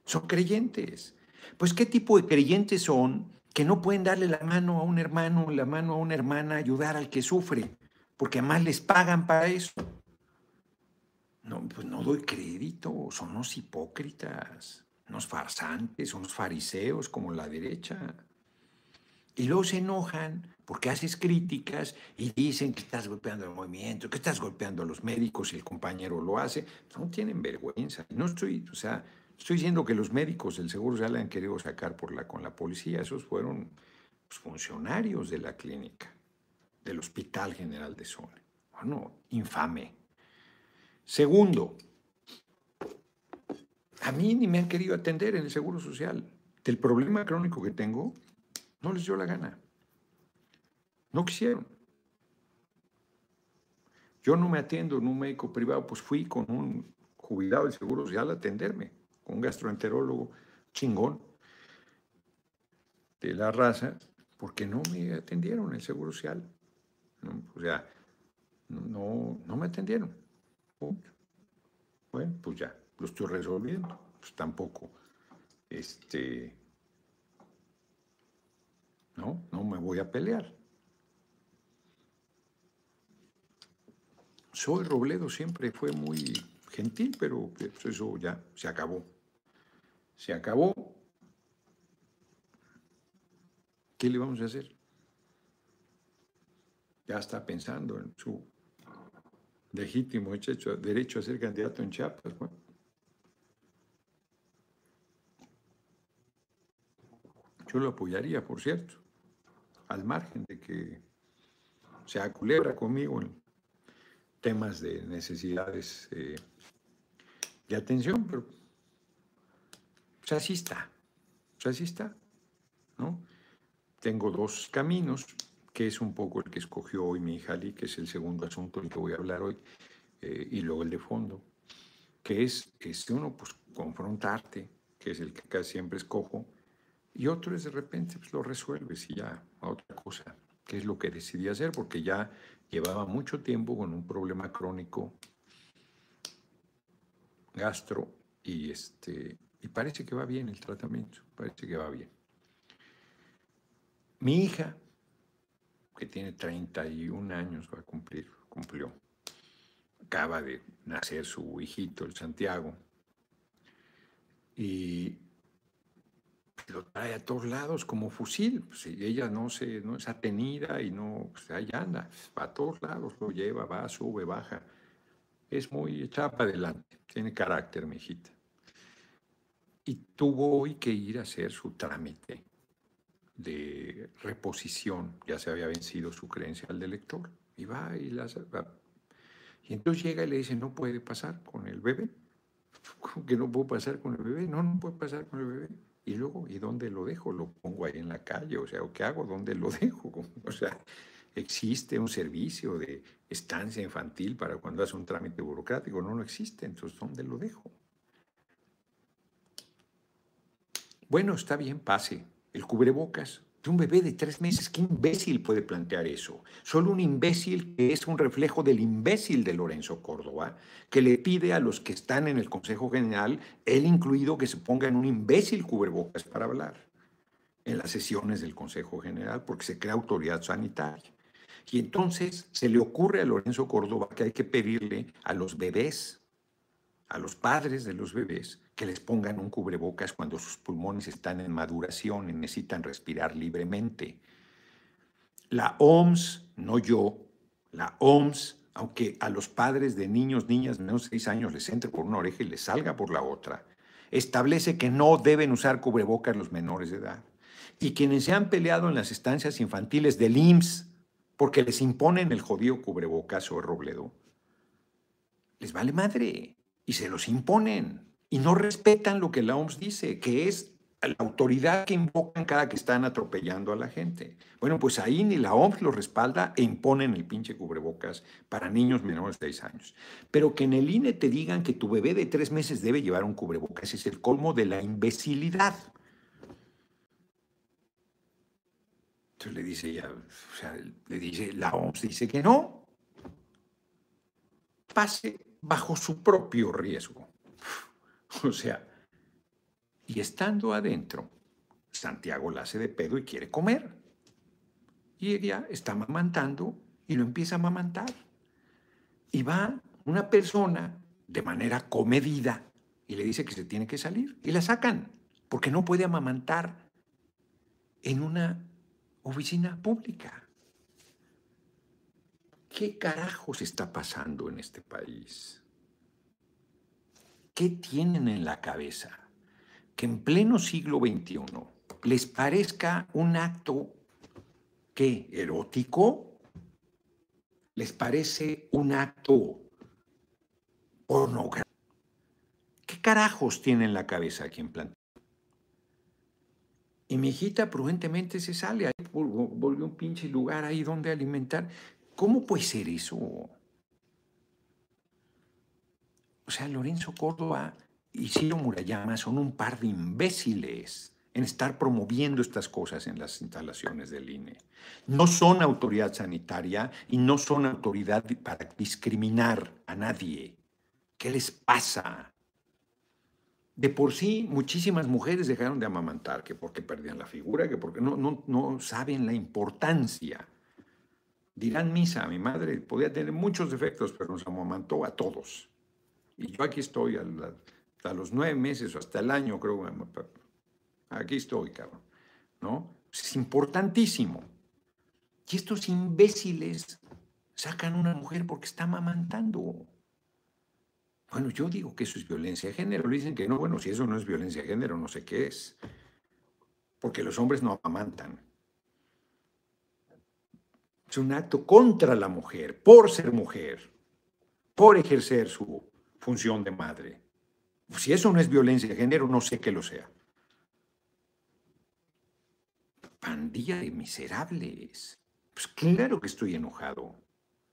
son creyentes. Pues, ¿qué tipo de creyentes son que no pueden darle la mano a un hermano, la mano a una hermana, ayudar al que sufre? Porque además les pagan para eso. No, pues no doy crédito, son unos hipócritas, unos farsantes, unos fariseos como la derecha. Y luego se enojan porque haces críticas y dicen que estás golpeando el movimiento, que estás golpeando a los médicos y el compañero lo hace. No tienen vergüenza. No estoy, o sea, estoy diciendo que los médicos del Seguro le han querido sacar por la, con la policía. Esos fueron pues, funcionarios de la clínica, del Hospital General de Zona. Bueno, infame. Segundo, a mí ni me han querido atender en el Seguro Social. Del problema crónico que tengo, no les dio la gana. No quisieron. Yo no me atiendo en un médico privado, pues fui con un jubilado del Seguro Social a atenderme, con un gastroenterólogo chingón de la raza, porque no me atendieron en el Seguro Social. O sea, no, no me atendieron. Bueno, pues ya, lo estoy resolviendo. Pues tampoco, este, no, no me voy a pelear. Soy Robledo siempre fue muy gentil, pero pues, eso ya se acabó. Se acabó. ¿Qué le vamos a hacer? Ya está pensando en su legítimo derecho a ser candidato en Chiapas. Yo lo apoyaría, por cierto, al margen de que sea culebra conmigo en temas de necesidades eh, de atención, pero pues así está, pues así está, ¿no? Tengo dos caminos, que es un poco el que escogió hoy mi hija Lee, que es el segundo asunto del que voy a hablar hoy, eh, y luego el de fondo, que es, este uno, pues confrontarte, que es el que casi siempre escojo, Y otro es de repente pues, lo resuelves y ya a otra cosa, que es lo que decidí hacer, porque ya llevaba mucho tiempo con un problema crónico gastro y, este, y parece que va bien el tratamiento, parece que va bien. Mi hija, que tiene 31 años, va a cumplir, cumplió, acaba de nacer su hijito, el Santiago, y lo trae a todos lados como fusil. Pues, ella no, se, no es atenida y no, pues ahí anda, va a todos lados, lo lleva, va, sube, baja. Es muy echada para adelante, tiene carácter, mi hijita. Y tuvo hoy que ir a hacer su trámite de reposición, ya se había vencido su credencial de lector. Y va y las... Y entonces llega y le dice, no puede pasar con el bebé. ¿Cómo que no puedo pasar con el bebé? No, no puede pasar con el bebé. Y luego, ¿y dónde lo dejo? ¿Lo pongo ahí en la calle? O sea, ¿qué hago? ¿Dónde lo dejo? O sea, ¿existe un servicio de estancia infantil para cuando hace un trámite burocrático? No, no existe. Entonces, ¿dónde lo dejo? Bueno, está bien, pase. El cubrebocas de un bebé de tres meses. ¿Qué imbécil puede plantear eso? Solo un imbécil que es un reflejo del imbécil de Lorenzo Córdoba, que le pide a los que están en el Consejo General, él incluido, que se pongan un imbécil cubrebocas para hablar en las sesiones del Consejo General, porque se crea autoridad sanitaria. Y entonces se le ocurre a Lorenzo Córdoba que hay que pedirle a los bebés, a los padres de los bebés, que les pongan un cubrebocas cuando sus pulmones están en maduración y necesitan respirar libremente. La OMS, no yo, la OMS, aunque a los padres de niños, niñas menos de 6 años les entre por una oreja y les salga por la otra, establece que no deben usar cubrebocas los menores de edad. Y quienes se han peleado en las estancias infantiles del IMSS porque les imponen el jodido cubrebocas o Robledo, les vale madre y se los imponen y no respetan lo que la OMS dice, que es la autoridad que invocan cada que están atropellando a la gente. Bueno, pues ahí ni la OMS lo respalda e imponen el pinche cubrebocas para niños menores de 6 años. Pero que en el INE te digan que tu bebé de 3 meses debe llevar un cubrebocas es el colmo de la imbecilidad. Entonces le dice ya, o sea, le dice, la OMS dice que no. Pase bajo su propio riesgo. O sea, y estando adentro, Santiago la hace de pedo y quiere comer. Y ella está mamantando y lo empieza a mamantar. Y va una persona de manera comedida y le dice que se tiene que salir. Y la sacan, porque no puede amamantar en una oficina pública. ¿Qué carajos está pasando en este país? ¿Qué tienen en la cabeza? Que en pleno siglo XXI les parezca un acto ¿qué? erótico, les parece un acto pornográfico. ¿Qué carajos tiene en la cabeza quien plantea? Y mi hijita prudentemente se sale, ahí volvió un pinche lugar ahí donde alimentar. ¿Cómo puede ser eso? Sea, Lorenzo Córdoba y Ciro Murayama son un par de imbéciles en estar promoviendo estas cosas en las instalaciones del INE. No son autoridad sanitaria y no son autoridad para discriminar a nadie. ¿Qué les pasa? De por sí, muchísimas mujeres dejaron de amamantar, que porque perdían la figura, que porque no, no, no saben la importancia. Dirán misa, mi madre podía tener muchos defectos, pero nos amamantó a todos. Y yo aquí estoy a, los nueve meses o hasta el año, creo. Aquí estoy, cabrón. ¿No? Es importantísimo. Y estos imbéciles sacan a una mujer porque está amamantando. Bueno, yo digo que eso es violencia de género. Le dicen que no, bueno, si eso no es violencia de género, no sé qué es. Porque los hombres no amamantan. Es un acto contra la mujer, por ser mujer, por ejercer su función de madre. Si eso no es violencia de género, no sé qué lo sea. Pandilla de miserables. Pues claro que estoy enojado.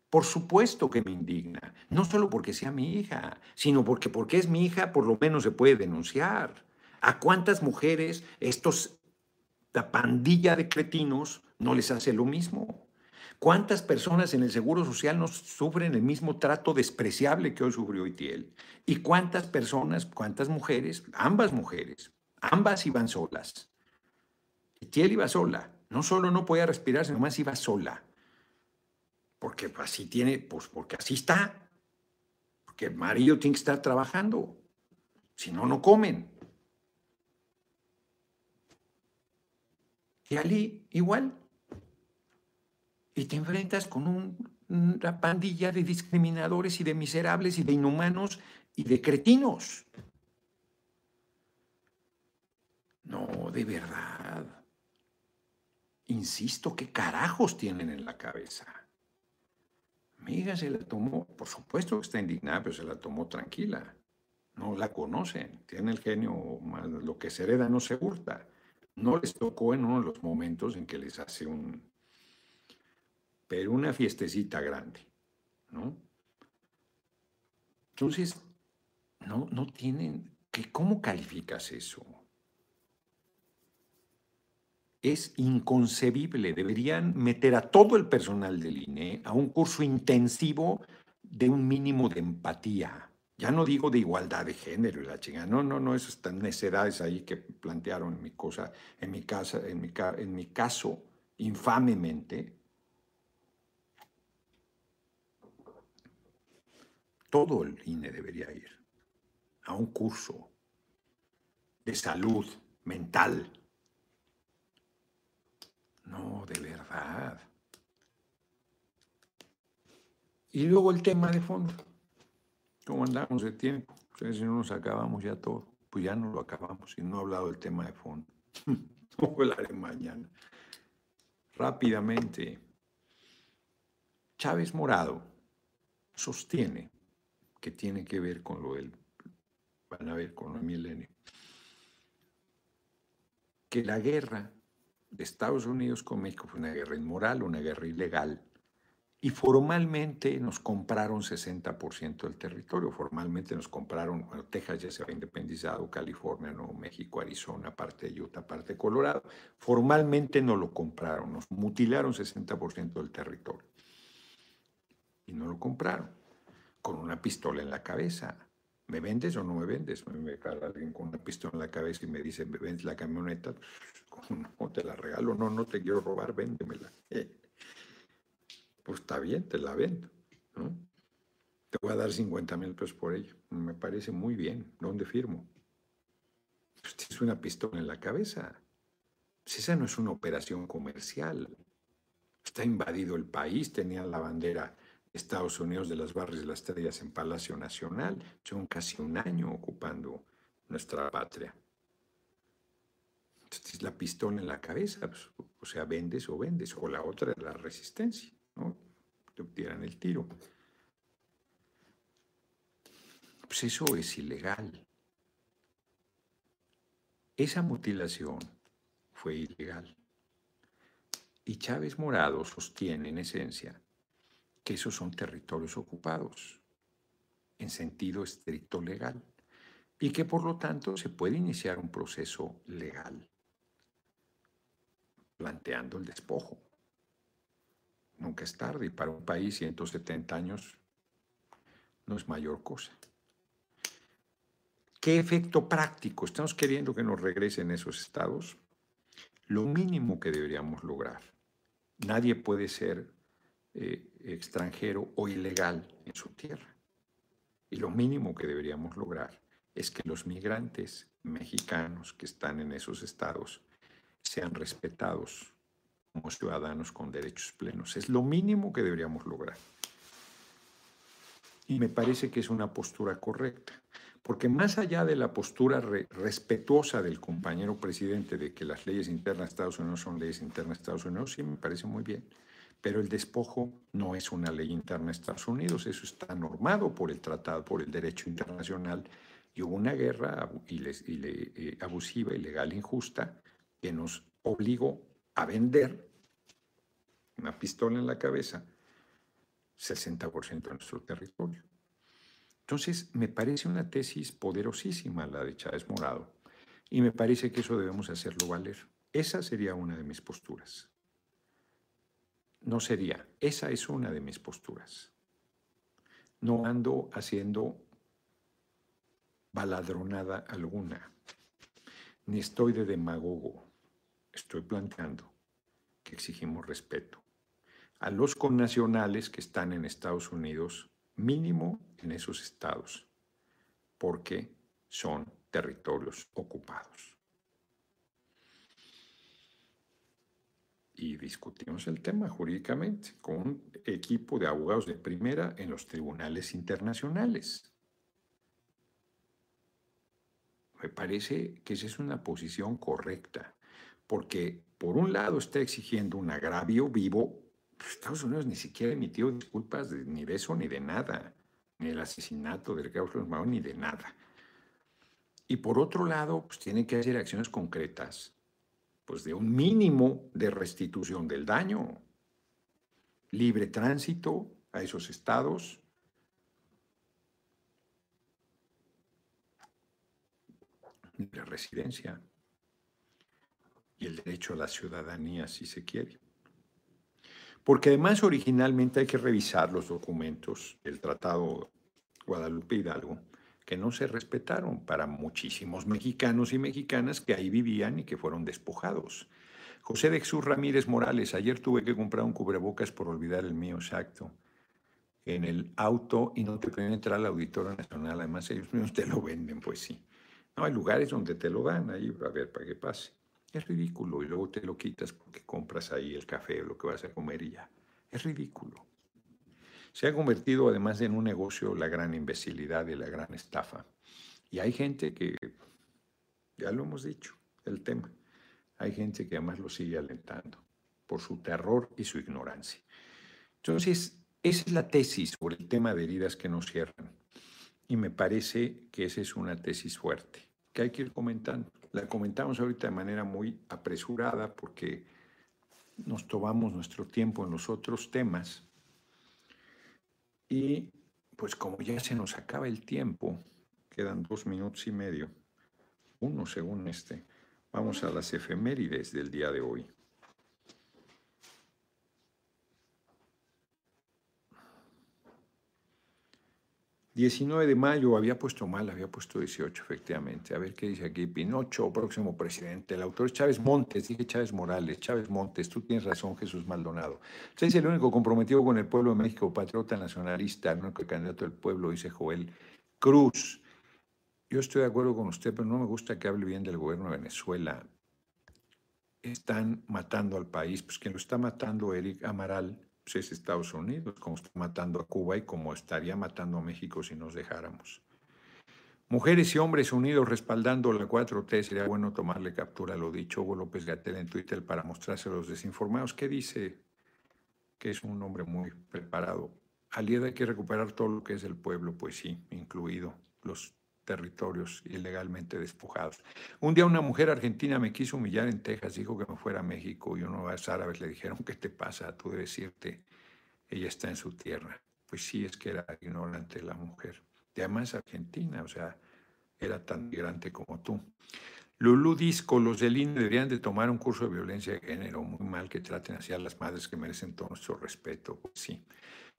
Por supuesto que me indigna. No solo porque sea mi hija, sino porque porque es mi hija, por lo menos se puede denunciar. ¿A cuántas mujeres estos la pandilla de cretinos no les hace lo mismo. ¿Cuántas personas en el Seguro Social no sufren el mismo trato despreciable que hoy sufrió Itiel? ¿Y cuántas personas, cuántas mujeres, ambas mujeres, ambas iban solas? Itiel iba sola. No solo no podía respirar, sino más iba sola. Porque así tiene, pues porque así está. Porque el marido tiene que estar trabajando. Si no, no comen. Y Ali igual. Y te enfrentas con una pandilla de discriminadores y de miserables y de inhumanos y de cretinos. No, de verdad. Insisto, ¿qué carajos tienen en la cabeza? Amiga se la tomó, por supuesto que está indignada, pero se la tomó tranquila. No la conocen, tiene el genio, lo que se hereda no se hurta no les tocó en uno de los momentos en que les hace un, pero una fiestecita grande, ¿no? Entonces, no, no tienen, que, ¿cómo calificas eso? Es inconcebible, deberían meter a todo el personal del INE a un curso intensivo de un mínimo de empatía ya no digo de igualdad de género y la chingada. No, no, no, esas necedades ahí que plantearon en mi cosa, en mi casa, en mi caso, infamemente. Todo el INE debería ir a un curso de salud mental. No, de verdad. Y luego el tema de fondo. ¿Cómo andamos de tiempo? si no nos acabamos ya todo, pues ya no lo acabamos y no he hablado del tema de fondo. no hablaré mañana. Rápidamente, Chávez Morado sostiene que tiene que ver con lo del, van a ver con el milenio, que la guerra de Estados Unidos con México fue una guerra inmoral, una guerra ilegal, y formalmente nos compraron 60% del territorio. Formalmente nos compraron, bueno, Texas ya se había independizado, California, Nuevo México, Arizona, parte de Utah, parte de Colorado. Formalmente no lo compraron, nos mutilaron 60% del territorio. Y no lo compraron, con una pistola en la cabeza. ¿Me vendes o no me vendes? Me cae alguien con una pistola en la cabeza y me dice, ¿me vendes la camioneta? No, te la regalo, no, no te quiero robar, véndemela. Eh, pues está bien, te la vendo. Te voy a dar 50 mil pesos por ello. Me parece muy bien. ¿Dónde firmo? Pues tienes una pistola en la cabeza. Pues esa no es una operación comercial. Está invadido el país, tenía la bandera de Estados Unidos de las barras de las estrellas en Palacio Nacional. Son casi un año ocupando nuestra patria. Entonces, la pistola en la cabeza, pues, o sea, vendes o vendes, o la otra es la resistencia. Te obtieran el tiro. Pues eso es ilegal. Esa mutilación fue ilegal. Y Chávez Morado sostiene en esencia que esos son territorios ocupados en sentido estricto legal y que por lo tanto se puede iniciar un proceso legal planteando el despojo nunca es tarde y para un país 170 años no es mayor cosa. ¿Qué efecto práctico? ¿Estamos queriendo que nos regresen esos estados? Lo mínimo que deberíamos lograr. Nadie puede ser eh, extranjero o ilegal en su tierra. Y lo mínimo que deberíamos lograr es que los migrantes mexicanos que están en esos estados sean respetados como ciudadanos con derechos plenos. Es lo mínimo que deberíamos lograr. Y me parece que es una postura correcta, porque más allá de la postura respetuosa del compañero presidente de que las leyes internas de Estados Unidos son leyes internas de Estados Unidos, sí me parece muy bien, pero el despojo no es una ley interna de Estados Unidos, eso está normado por el tratado, por el derecho internacional, y hubo una guerra eh, abusiva, ilegal, injusta, que nos obligó a vender una pistola en la cabeza 60% de nuestro territorio. Entonces, me parece una tesis poderosísima la de Chávez Morado y me parece que eso debemos hacerlo valer. Esa sería una de mis posturas. No sería, esa es una de mis posturas. No ando haciendo baladronada alguna, ni estoy de demagogo. Estoy planteando que exigimos respeto a los connacionales que están en Estados Unidos, mínimo en esos estados, porque son territorios ocupados. Y discutimos el tema jurídicamente con un equipo de abogados de primera en los tribunales internacionales. Me parece que esa es una posición correcta, porque por un lado está exigiendo un agravio vivo, Estados Unidos ni siquiera emitió disculpas ni de eso ni de nada, ni del asesinato del Carlos Mahón ni de nada. Y por otro lado, pues tiene que hacer acciones concretas, pues de un mínimo de restitución del daño, libre tránsito a esos estados, libre residencia. Y el derecho a la ciudadanía, si se quiere. Porque además originalmente hay que revisar los documentos del Tratado Guadalupe Hidalgo que no se respetaron para muchísimos mexicanos y mexicanas que ahí vivían y que fueron despojados. José de Jesús Ramírez Morales, ayer tuve que comprar un cubrebocas por olvidar el mío exacto en el auto y no te pueden entrar al Auditorio Nacional, además ellos mismos te lo venden, pues sí. No, hay lugares donde te lo dan ahí, a ver, para que pase. Es ridículo y luego te lo quitas porque compras ahí el café o lo que vas a comer y ya. Es ridículo. Se ha convertido además en un negocio la gran imbecilidad y la gran estafa. Y hay gente que, ya lo hemos dicho, el tema, hay gente que además lo sigue alentando por su terror y su ignorancia. Entonces, esa es la tesis sobre el tema de heridas que no cierran. Y me parece que esa es una tesis fuerte, que hay que ir comentando. La comentamos ahorita de manera muy apresurada porque nos tomamos nuestro tiempo en los otros temas y pues como ya se nos acaba el tiempo, quedan dos minutos y medio, uno según este, vamos a las efemérides del día de hoy. 19 de mayo, había puesto mal, había puesto 18, efectivamente. A ver qué dice aquí. Pinocho, próximo presidente. El autor es Chávez Montes, dije Chávez Morales. Chávez Montes, tú tienes razón, Jesús Maldonado. Usted es el único comprometido con el pueblo de México, patriota nacionalista, el único candidato del pueblo, dice Joel Cruz. Yo estoy de acuerdo con usted, pero no me gusta que hable bien del gobierno de Venezuela. Están matando al país, pues quien lo está matando, Eric Amaral, pues, es Estados Unidos, como está matando a Cuba y como estaría matando a México si nos dejáramos. Mujeres y hombres unidos respaldando la 4T, sería bueno tomarle captura, lo dicho Hugo López Gatel en Twitter para mostrarse a los desinformados. ¿Qué dice? Que es un hombre muy preparado. Alieda hay que recuperar todo lo que es el pueblo, pues sí, incluido los territorios ilegalmente despojados. Un día una mujer argentina me quiso humillar en Texas, dijo que me fuera a México y unos árabes le dijeron, ¿qué te pasa? Tú debes irte, ella está en su tierra. Pues sí, es que era ignorante la mujer. Y además argentina, o sea, era tan migrante como tú. Lulú Disco, los del INE deberían de tomar un curso de violencia de género. Muy mal que traten así a las madres que merecen todo nuestro respeto. Pues sí.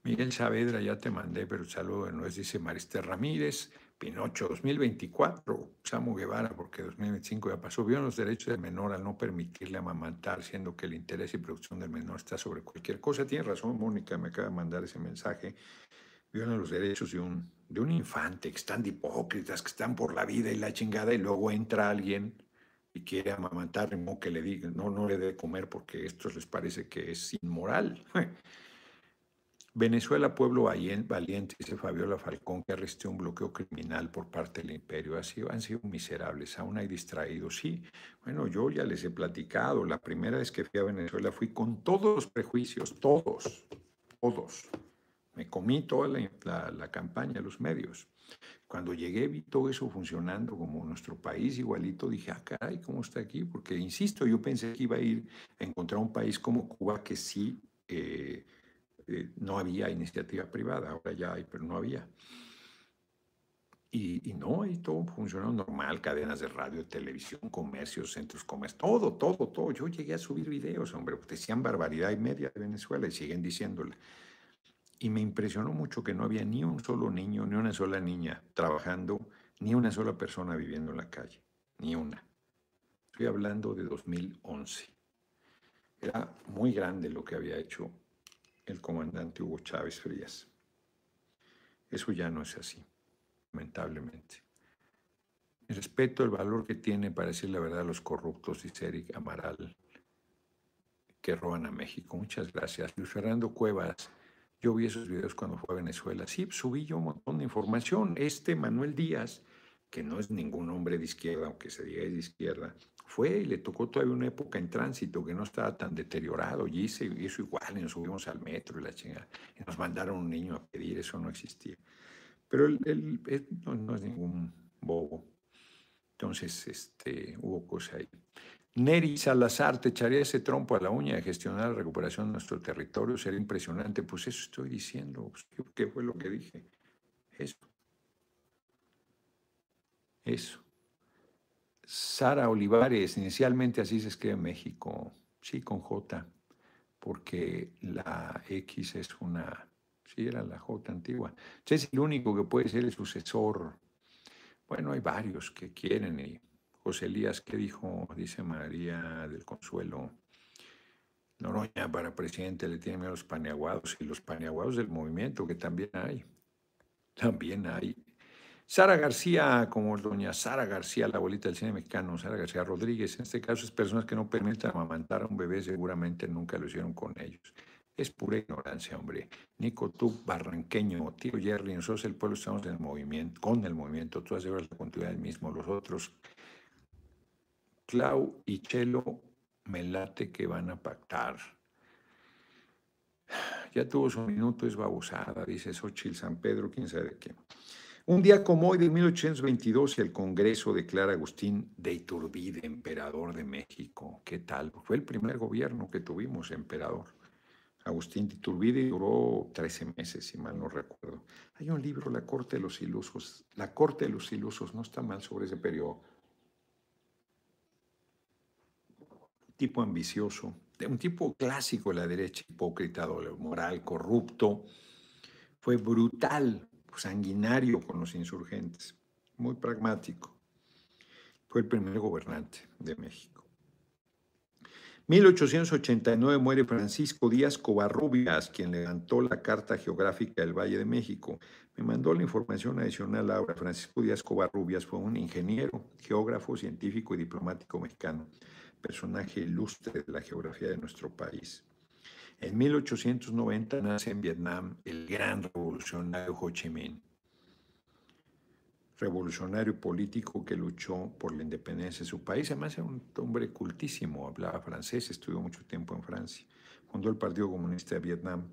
Miguel Saavedra, ya te mandé, pero saludo de nuez, dice Mariste Ramírez. Pinocho 2024, Samu Guevara, porque 2025 ya pasó, violan los derechos del menor al no permitirle amamantar, siendo que el interés y producción del menor está sobre cualquier cosa. Tiene razón, Mónica, me acaba de mandar ese mensaje. Violan los derechos de un, de un infante, que están de hipócritas, que están por la vida y la chingada, y luego entra alguien y quiere amamantar, no que le diga, no, no le dé comer porque esto les parece que es inmoral. Venezuela, pueblo valiente, dice Fabiola Falcón, que arrestó un bloqueo criminal por parte del imperio. Ha sido, han sido miserables, aún hay distraídos. Sí, bueno, yo ya les he platicado. La primera vez que fui a Venezuela fui con todos los prejuicios, todos, todos. Me comí toda la, la campaña, los medios. Cuando llegué vi todo eso funcionando como nuestro país igualito, dije, ah, caray, ¿cómo está aquí? Porque, insisto, yo pensé que iba a ir a encontrar un país como Cuba que sí... Eh, eh, no había iniciativa privada, ahora ya hay, pero no había. Y, no, ahí todo funcionó normal, cadenas de radio, televisión, comercios, centros comerciales, todo, todo, todo. Yo llegué a subir videos, hombre, decían barbaridad y media de Venezuela y siguen diciéndole. Y me impresionó mucho que no había ni un solo niño, ni una sola niña trabajando, ni una sola persona viviendo en la calle, ni una. Estoy hablando de 2011. Era muy grande lo que había hecho el comandante Hugo Chávez Frías. Eso ya no es así lamentablemente. respeto el valor que tiene para decir la verdad a los corruptos, dice Eric Amaral, que roban a México. Muchas gracias. Luis Fernando Cuevas, yo vi esos videos cuando fue a Venezuela. Sí, subí yo un montón de información. Este Manuel Díaz, que no es ningún hombre de izquierda, aunque se diga de izquierda, fue y le tocó todavía una época en tránsito que no estaba tan deteriorado. Y hizo, hizo igual, y nos subimos al metro y la chingada. Y nos mandaron un niño a pedir, eso no existía. Pero él, no, es ningún bobo. Entonces, este, hubo cosa ahí. Neri Salazar, te echaría ese trompo a la uña de gestionar la recuperación de nuestro territorio, sería impresionante. Pues eso estoy diciendo. ¿Qué fue lo que dije? Eso. Eso. Sara Olivares, inicialmente así se escribe en México, sí, con J, porque la X es una Sí, era la J antigua. es el único que puede ser el sucesor. Bueno, hay varios que quieren. Y José Elías, ¿qué dijo? Dice María del Consuelo. Noroña para presidente le tiene miedo los paneaguados y los paneaguados del movimiento, que también hay. También hay. Sara García, como doña Sara García, la abuelita del cine mexicano, Sara García Rodríguez, en este caso es personas que no permiten amamantar a un bebé, seguramente nunca lo hicieron con ellos. Es pura ignorancia, hombre. Nico, tú, barranqueño, tío Jerry, nosotros el pueblo estamos en el movimiento, con el movimiento, tú has la continuidad del mismo, los otros. Clau y Chelo, me late que van a pactar. Ya tuvo su minuto, es babosada, dice Xochitl San Pedro, quién sabe de qué. Un día como hoy de 1822 el Congreso declara a Agustín de Iturbide emperador de México. ¿Qué tal? Fue el primer gobierno que tuvimos emperador. Agustín de Iturbide duró 13 meses, si mal no recuerdo. Hay un libro, La Corte de los Ilusos. La Corte de los Ilusos no está mal sobre ese periodo. tipo ambicioso, un tipo clásico de la derecha, hipócrita, moral, corrupto. Fue brutal, sanguinario con los insurgentes, muy pragmático. Fue el primer gobernante de México. 1889 muere Francisco Díaz Covarrubias, quien levantó la Carta Geográfica del Valle de México. Me mandó la información adicional ahora. Francisco Díaz Covarrubias fue un ingeniero, geógrafo, científico y diplomático mexicano, personaje ilustre de la geografía de nuestro país. En 1890 nace en Vietnam el gran revolucionario Ho Chi Minh revolucionario político que luchó por la independencia de su país. Además era un hombre cultísimo, hablaba francés, estudió mucho tiempo en Francia. Fundó el Partido Comunista de Vietnam.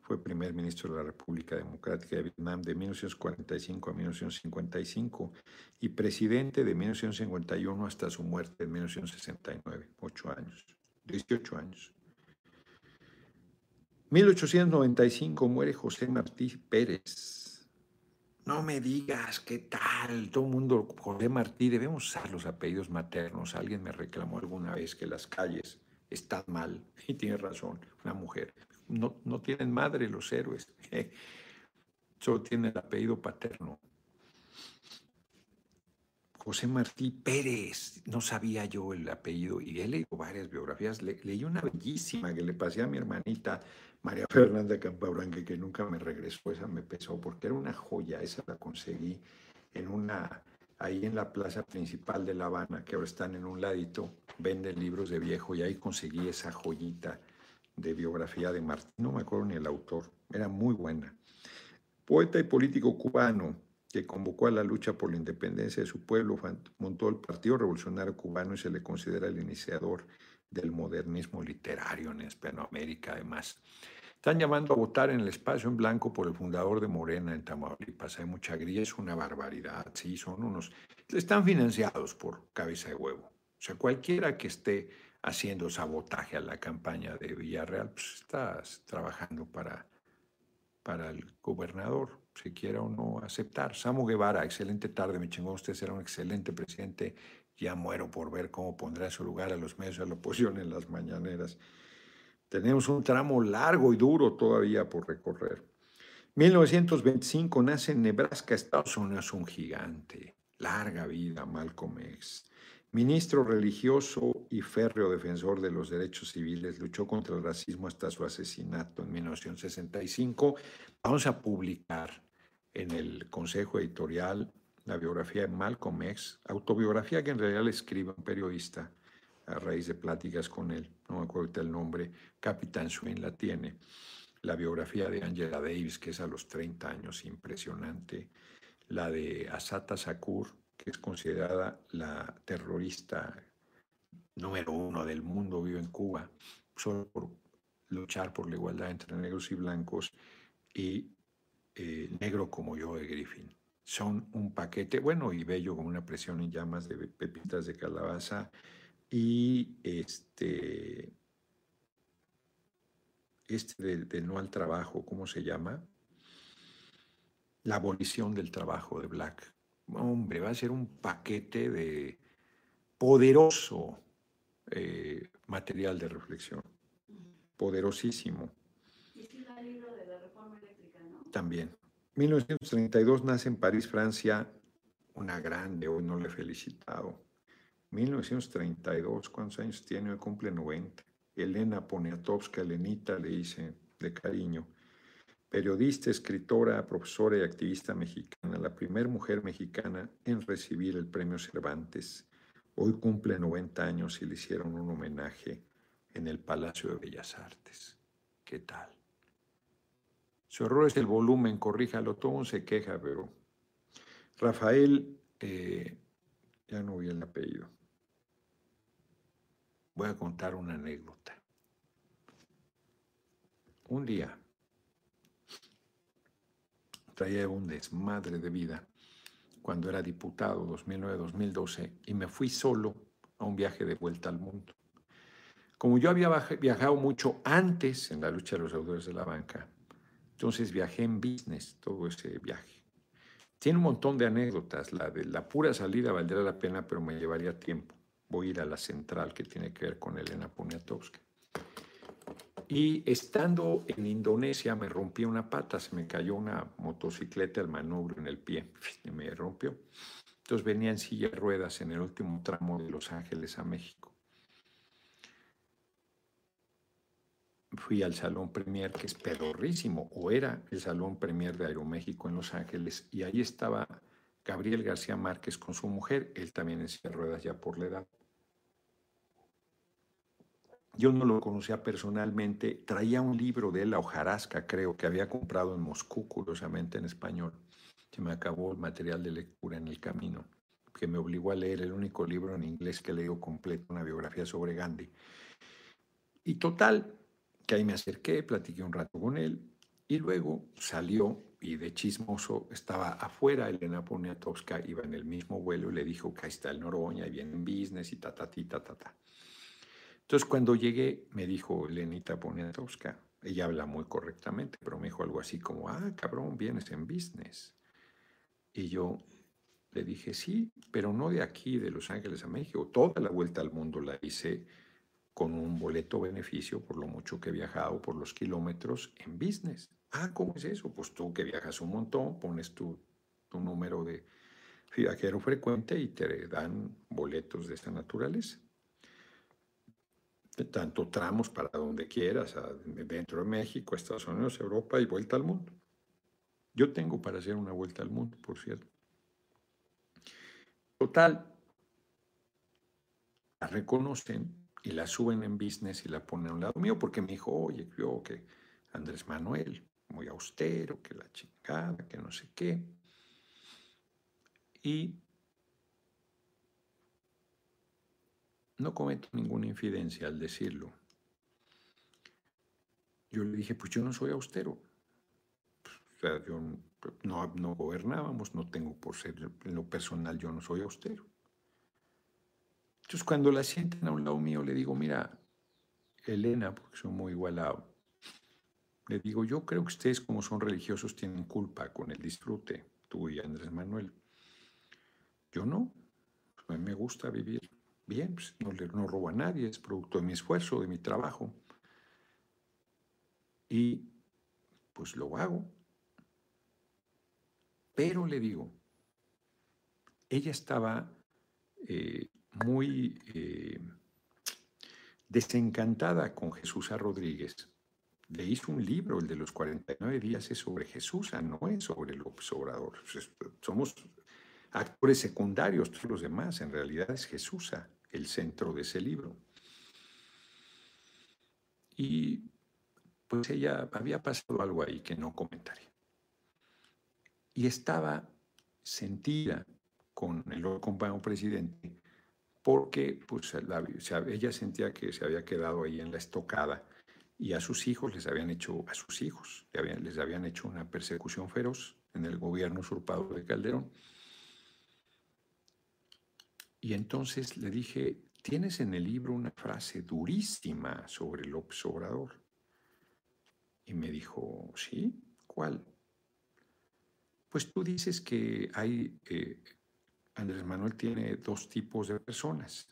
Fue primer ministro de la República Democrática de Vietnam de 1945 a 1955 y presidente de 1951 hasta su muerte en 1969, ocho años, 18 años. 1895 muere José Martí Pérez, no me digas qué tal, todo el mundo, José Martí, debemos usar los apellidos maternos. Alguien me reclamó alguna vez que las calles están mal, y tiene razón, una mujer. No, no tienen madre los héroes, solo tienen el apellido paterno. José Martí Pérez, no sabía yo el apellido, y he leído varias biografías, leí una bellísima que le pasé a mi hermanita María Fernanda Campabranque, que nunca me regresó, esa me pesó, porque era una joya, esa la conseguí en una, ahí en la plaza principal de La Habana, que ahora están en un ladito, venden libros de viejo, y ahí conseguí esa joyita de biografía de Martín, no me acuerdo ni el autor, era muy buena. Poeta y político cubano, que convocó a la lucha por la independencia de su pueblo, montó el Partido Revolucionario Cubano y se le considera el iniciador del modernismo literario en Hispanoamérica, además. Están llamando a votar en el espacio en blanco por el fundador de Morena en Tamaulipas. Hay mucha grilla, es una barbaridad. Sí, son unos. Están financiados por cabeza de huevo. O sea, cualquiera que esté haciendo sabotaje a la campaña de Villarreal, pues está trabajando para, para el gobernador. Se quiera o no aceptar. Samu Guevara, excelente tarde, mi chingón, usted será un excelente presidente. Ya muero por ver cómo pondrá su lugar a los medios de la oposición en las mañaneras. Tenemos un tramo largo y duro todavía por recorrer. 1925 nace en Nebraska, Estados Unidos, un gigante. Larga vida, Malcolm X. Ministro religioso y férreo defensor de los derechos civiles, luchó contra el racismo hasta su asesinato en 1965. Vamos a publicar en el Consejo Editorial la biografía de Malcolm X, autobiografía que en realidad escribe un periodista a raíz de pláticas con él, no me acuerdo el nombre, Capitán Swin la tiene. La biografía de Angela Davis, que es a los 30 años, impresionante. La de Asata Sakur, que es considerada la terrorista número uno del mundo, vive en Cuba, solo por luchar por la igualdad entre negros y blancos, y eh, Negro como yo de Griffin. Son un paquete, bueno y bello, con una presión en llamas de pepitas de calabaza y este, este de no al trabajo, ¿cómo se llama? La abolición del trabajo de Black hombre, va a ser un paquete de poderoso eh, material de reflexión, poderosísimo. Y el libro de la reforma eléctrica, ¿no? También. 1932 nace en París, Francia, una grande, hoy no le he felicitado. 1932, ¿cuántos años tiene? Hoy cumple 90. Elena Poniatowska, Elenita, le dice de cariño periodista, escritora, profesora y activista mexicana, la primera mujer mexicana en recibir el premio Cervantes. Hoy cumple 90 años y le hicieron un homenaje en el Palacio de Bellas Artes. ¿Qué tal? Su error es el volumen, corríjalo, todo se queja, pero Rafael, eh, ya no vi el apellido. Voy a contar una anécdota. Un día, traía un desmadre de vida cuando era diputado 2009-2012 y me fui solo a un viaje de vuelta al mundo. Como yo había viajado mucho antes en la lucha de los deudores de la banca, entonces viajé en business todo ese viaje. Tiene un montón de anécdotas. La de la pura salida valdría la pena, pero me llevaría tiempo. Voy a ir a la central que tiene que ver con Elena Poniatowska. Y estando en Indonesia me rompí una pata, se me cayó una motocicleta al manubrio en el pie me rompió. Entonces venía en silla de ruedas en el último tramo de Los Ángeles a México. Fui al Salón Premier, que es pedorrísimo, o era el Salón Premier de Aeroméxico en Los Ángeles, y ahí estaba Gabriel García Márquez con su mujer, él también en silla de ruedas ya por la edad. Yo no lo conocía personalmente. Traía un libro de la hojarasca, creo, que había comprado en Moscú, curiosamente en español. Se me acabó el material de lectura en el camino, que me obligó a leer el único libro en inglés que leo completo, una biografía sobre Gandhi. Y total, que ahí me acerqué, platiqué un rato con él, y luego salió y de chismoso estaba afuera Elena Poniatowska, iba en el mismo vuelo y le dijo que ahí está el Noroña y viene en business y ta, ta, ta, ta, ta. Entonces, cuando llegué, me dijo Lenita Poniatowska, ella habla muy correctamente, pero me dijo algo así como, ah, cabrón, vienes en business. Y yo le dije, sí, pero no de aquí, de Los Ángeles a México. Toda la vuelta al mundo la hice con un boleto beneficio por lo mucho que he viajado, por los kilómetros en business. Ah, ¿cómo es eso? Pues tú que viajas un montón, pones tu, tu número de viajero frecuente y te dan boletos de esta naturaleza tanto tramos para donde quieras, dentro de México, Estados Unidos, Europa y vuelta al mundo. Yo tengo para hacer una vuelta al mundo, por cierto. Total, la reconocen y la suben en business y la ponen a un lado mío porque me dijo, oye, yo que Andrés Manuel, muy austero, que la chingada, que no sé qué. Y No cometo ninguna infidencia al decirlo. Yo le dije, pues yo no soy austero. O sea, yo no, no gobernábamos, no tengo por ser, en lo personal yo no soy austero. Entonces cuando la sienten a un lado mío le digo, mira, Elena, porque soy muy igualado, le digo, yo creo que ustedes como son religiosos tienen culpa con el disfrute, tú y Andrés Manuel. Yo no, a mí me gusta vivir bien, pues, no, no robo a nadie, es producto de mi esfuerzo, de mi trabajo. Y pues lo hago. Pero le digo, ella estaba eh, muy eh, desencantada con Jesús a Rodríguez. Le hizo un libro, el de los 49 días, es sobre Jesús, no es sobre López Obrador. Somos actores secundarios, todos los demás. En realidad es Jesús el centro de ese libro. Y pues ella había pasado algo ahí que no comentaré. Y estaba sentida con el compañero presidente porque pues, ella sentía que se había quedado ahí en la estocada y a sus hijos les habían hecho, a sus hijos les habían hecho una persecución feroz en el gobierno usurpador de Calderón. Y entonces le dije, tienes en el libro una frase durísima sobre López Obrador. Y me dijo, sí, ¿cuál? Pues tú dices que hay, eh, Andrés Manuel tiene dos tipos de personas,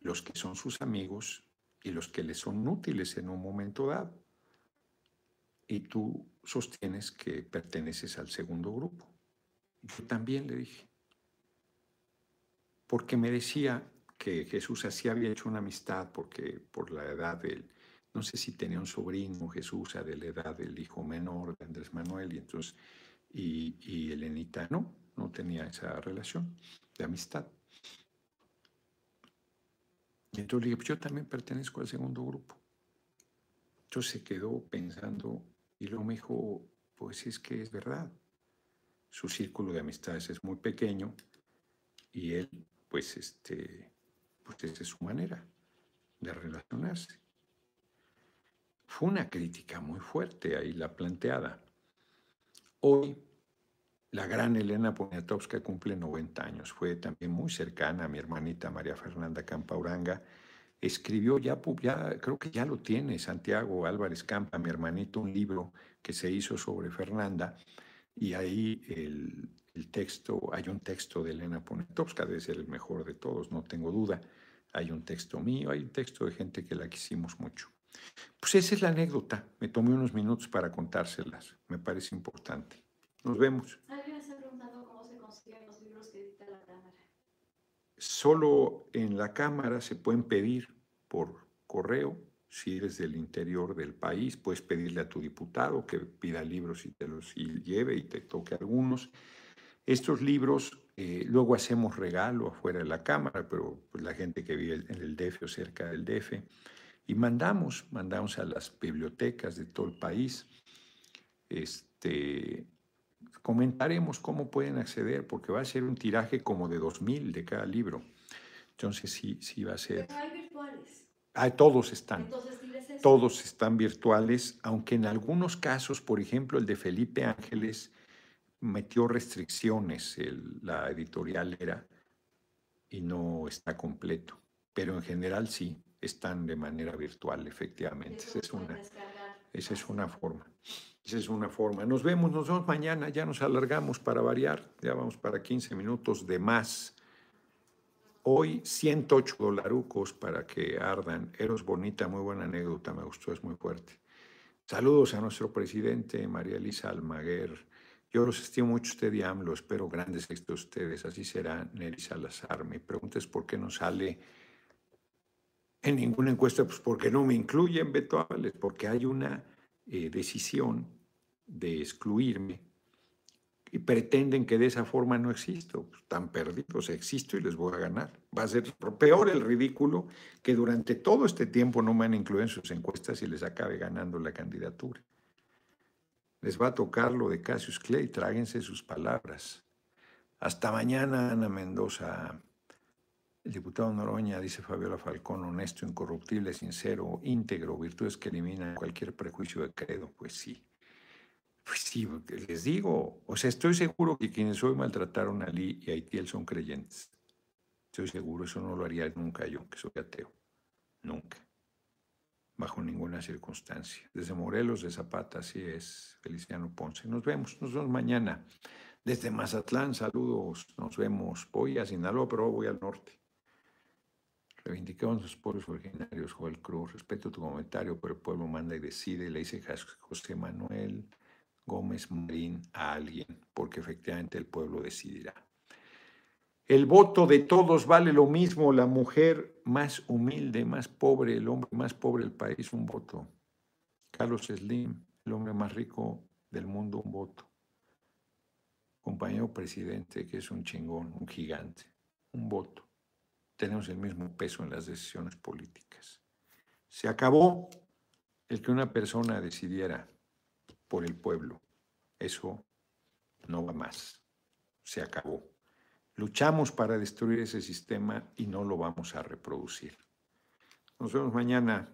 los que son sus amigos y los que le son útiles en un momento dado. Y tú sostienes que perteneces al segundo grupo. Yo también le dije, porque me decía que Jesús así había hecho una amistad porque por la edad del, no sé si tenía un sobrino Jesús de la edad del hijo menor de Andrés Manuel y entonces y, y Elenita no, no tenía esa relación de amistad. Y entonces le dije, pues yo también pertenezco al segundo grupo. Entonces se quedó pensando y luego me dijo, pues es que es verdad. Su círculo de amistades es muy pequeño y él, pues, este, pues es su manera de relacionarse. Fue una crítica muy fuerte ahí la planteada. Hoy la gran Elena Poniatowska cumple 90 años, fue también muy cercana a mi hermanita María Fernanda Campauranga. Escribió, ya, creo que ya lo tiene Santiago Álvarez Campa, mi hermanito, un libro que se hizo sobre Fernanda y ahí el, el texto, hay un texto de Elena Poniatowska, debe ser el mejor de todos, no tengo duda. Hay un texto mío, hay un texto de gente que la quisimos mucho. Pues esa es la anécdota. Me tomé unos minutos para contárselas. Me parece importante. Nos vemos. ¿Alguien se ha preguntado cómo se consiguen los libros que edita la Cámara? Solo en la Cámara se pueden pedir por correo. Si eres del interior del país, puedes pedirle a tu diputado que pida libros y te los lleve y te toque algunos. Estos libros eh, luego hacemos regalo afuera de la Cámara, pero pues, la gente que vive en el DF o cerca del DF, y mandamos, mandamos a las bibliotecas de todo el país. Este, comentaremos cómo pueden acceder, porque va a ser un tiraje como de 2.000 de cada libro. Entonces sí, sí va a ser... Pero hay virtuales. Ah, todos están. Entonces, todos están virtuales, aunque en algunos casos, por ejemplo, el de Felipe Ángeles metió restricciones, la editorial era, y no está completo. Pero en general sí, están de manera virtual, efectivamente. Es una, esa es una forma. Esa es una forma. Nos vemos, nos vemos mañana, ya nos alargamos para variar, ya vamos para 15 minutos de más. Hoy 108 dolarucos para que ardan. Eros bonita, muy buena anécdota, me gustó, es muy fuerte. Saludos a nuestro presidente, María Elisa Almaguer. Yo los estimo mucho usted y AMLO, espero grandes éxitos de ustedes. Así será Neri Salazar. Mi pregunta es por qué no sale en ninguna encuesta, pues porque no me incluyen, Beto porque hay una eh, decisión de excluirme y pretenden que de esa forma no existo. Pues, están perdidos, existo y les voy a ganar. Va a ser peor el ridículo que durante todo este tiempo no me han incluido en sus encuestas y les acabe ganando la candidatura. Les va a tocar lo de Cassius Clay, tráguense sus palabras. Hasta mañana, Ana Mendoza. El diputado Noroña, dice Fabiola Falcón, honesto, incorruptible, sincero, íntegro, virtudes que eliminan cualquier prejuicio de credo. Pues sí. Pues sí, les digo. O sea, estoy seguro que quienes hoy maltrataron a Lee y a Itiel son creyentes. Estoy seguro, eso no lo haría nunca yo, que soy ateo. Nunca. bajo ninguna circunstancia. Desde Morelos de Zapata, así es, Feliciano Ponce. Nos vemos, nos vemos mañana. Desde Mazatlán, saludos, nos vemos. Voy a Sinaloa, pero voy al norte. Reivindicamos los pueblos originarios, Joel Cruz. Respeto tu comentario, pero el pueblo manda y decide. Le dice José Manuel Gómez Marín a alguien, porque efectivamente el pueblo decidirá. El voto de todos vale lo mismo. La mujer más humilde, más pobre, el hombre más pobre del país, un voto. Carlos Slim, el hombre más rico del mundo, un voto. Compañero presidente, que es un chingón, un gigante, un voto. Tenemos el mismo peso en las decisiones políticas. Se acabó el que una persona decidiera por el pueblo. Eso no va más. Se acabó. Luchamos para destruir ese sistema y no lo vamos a reproducir. Nos vemos mañana.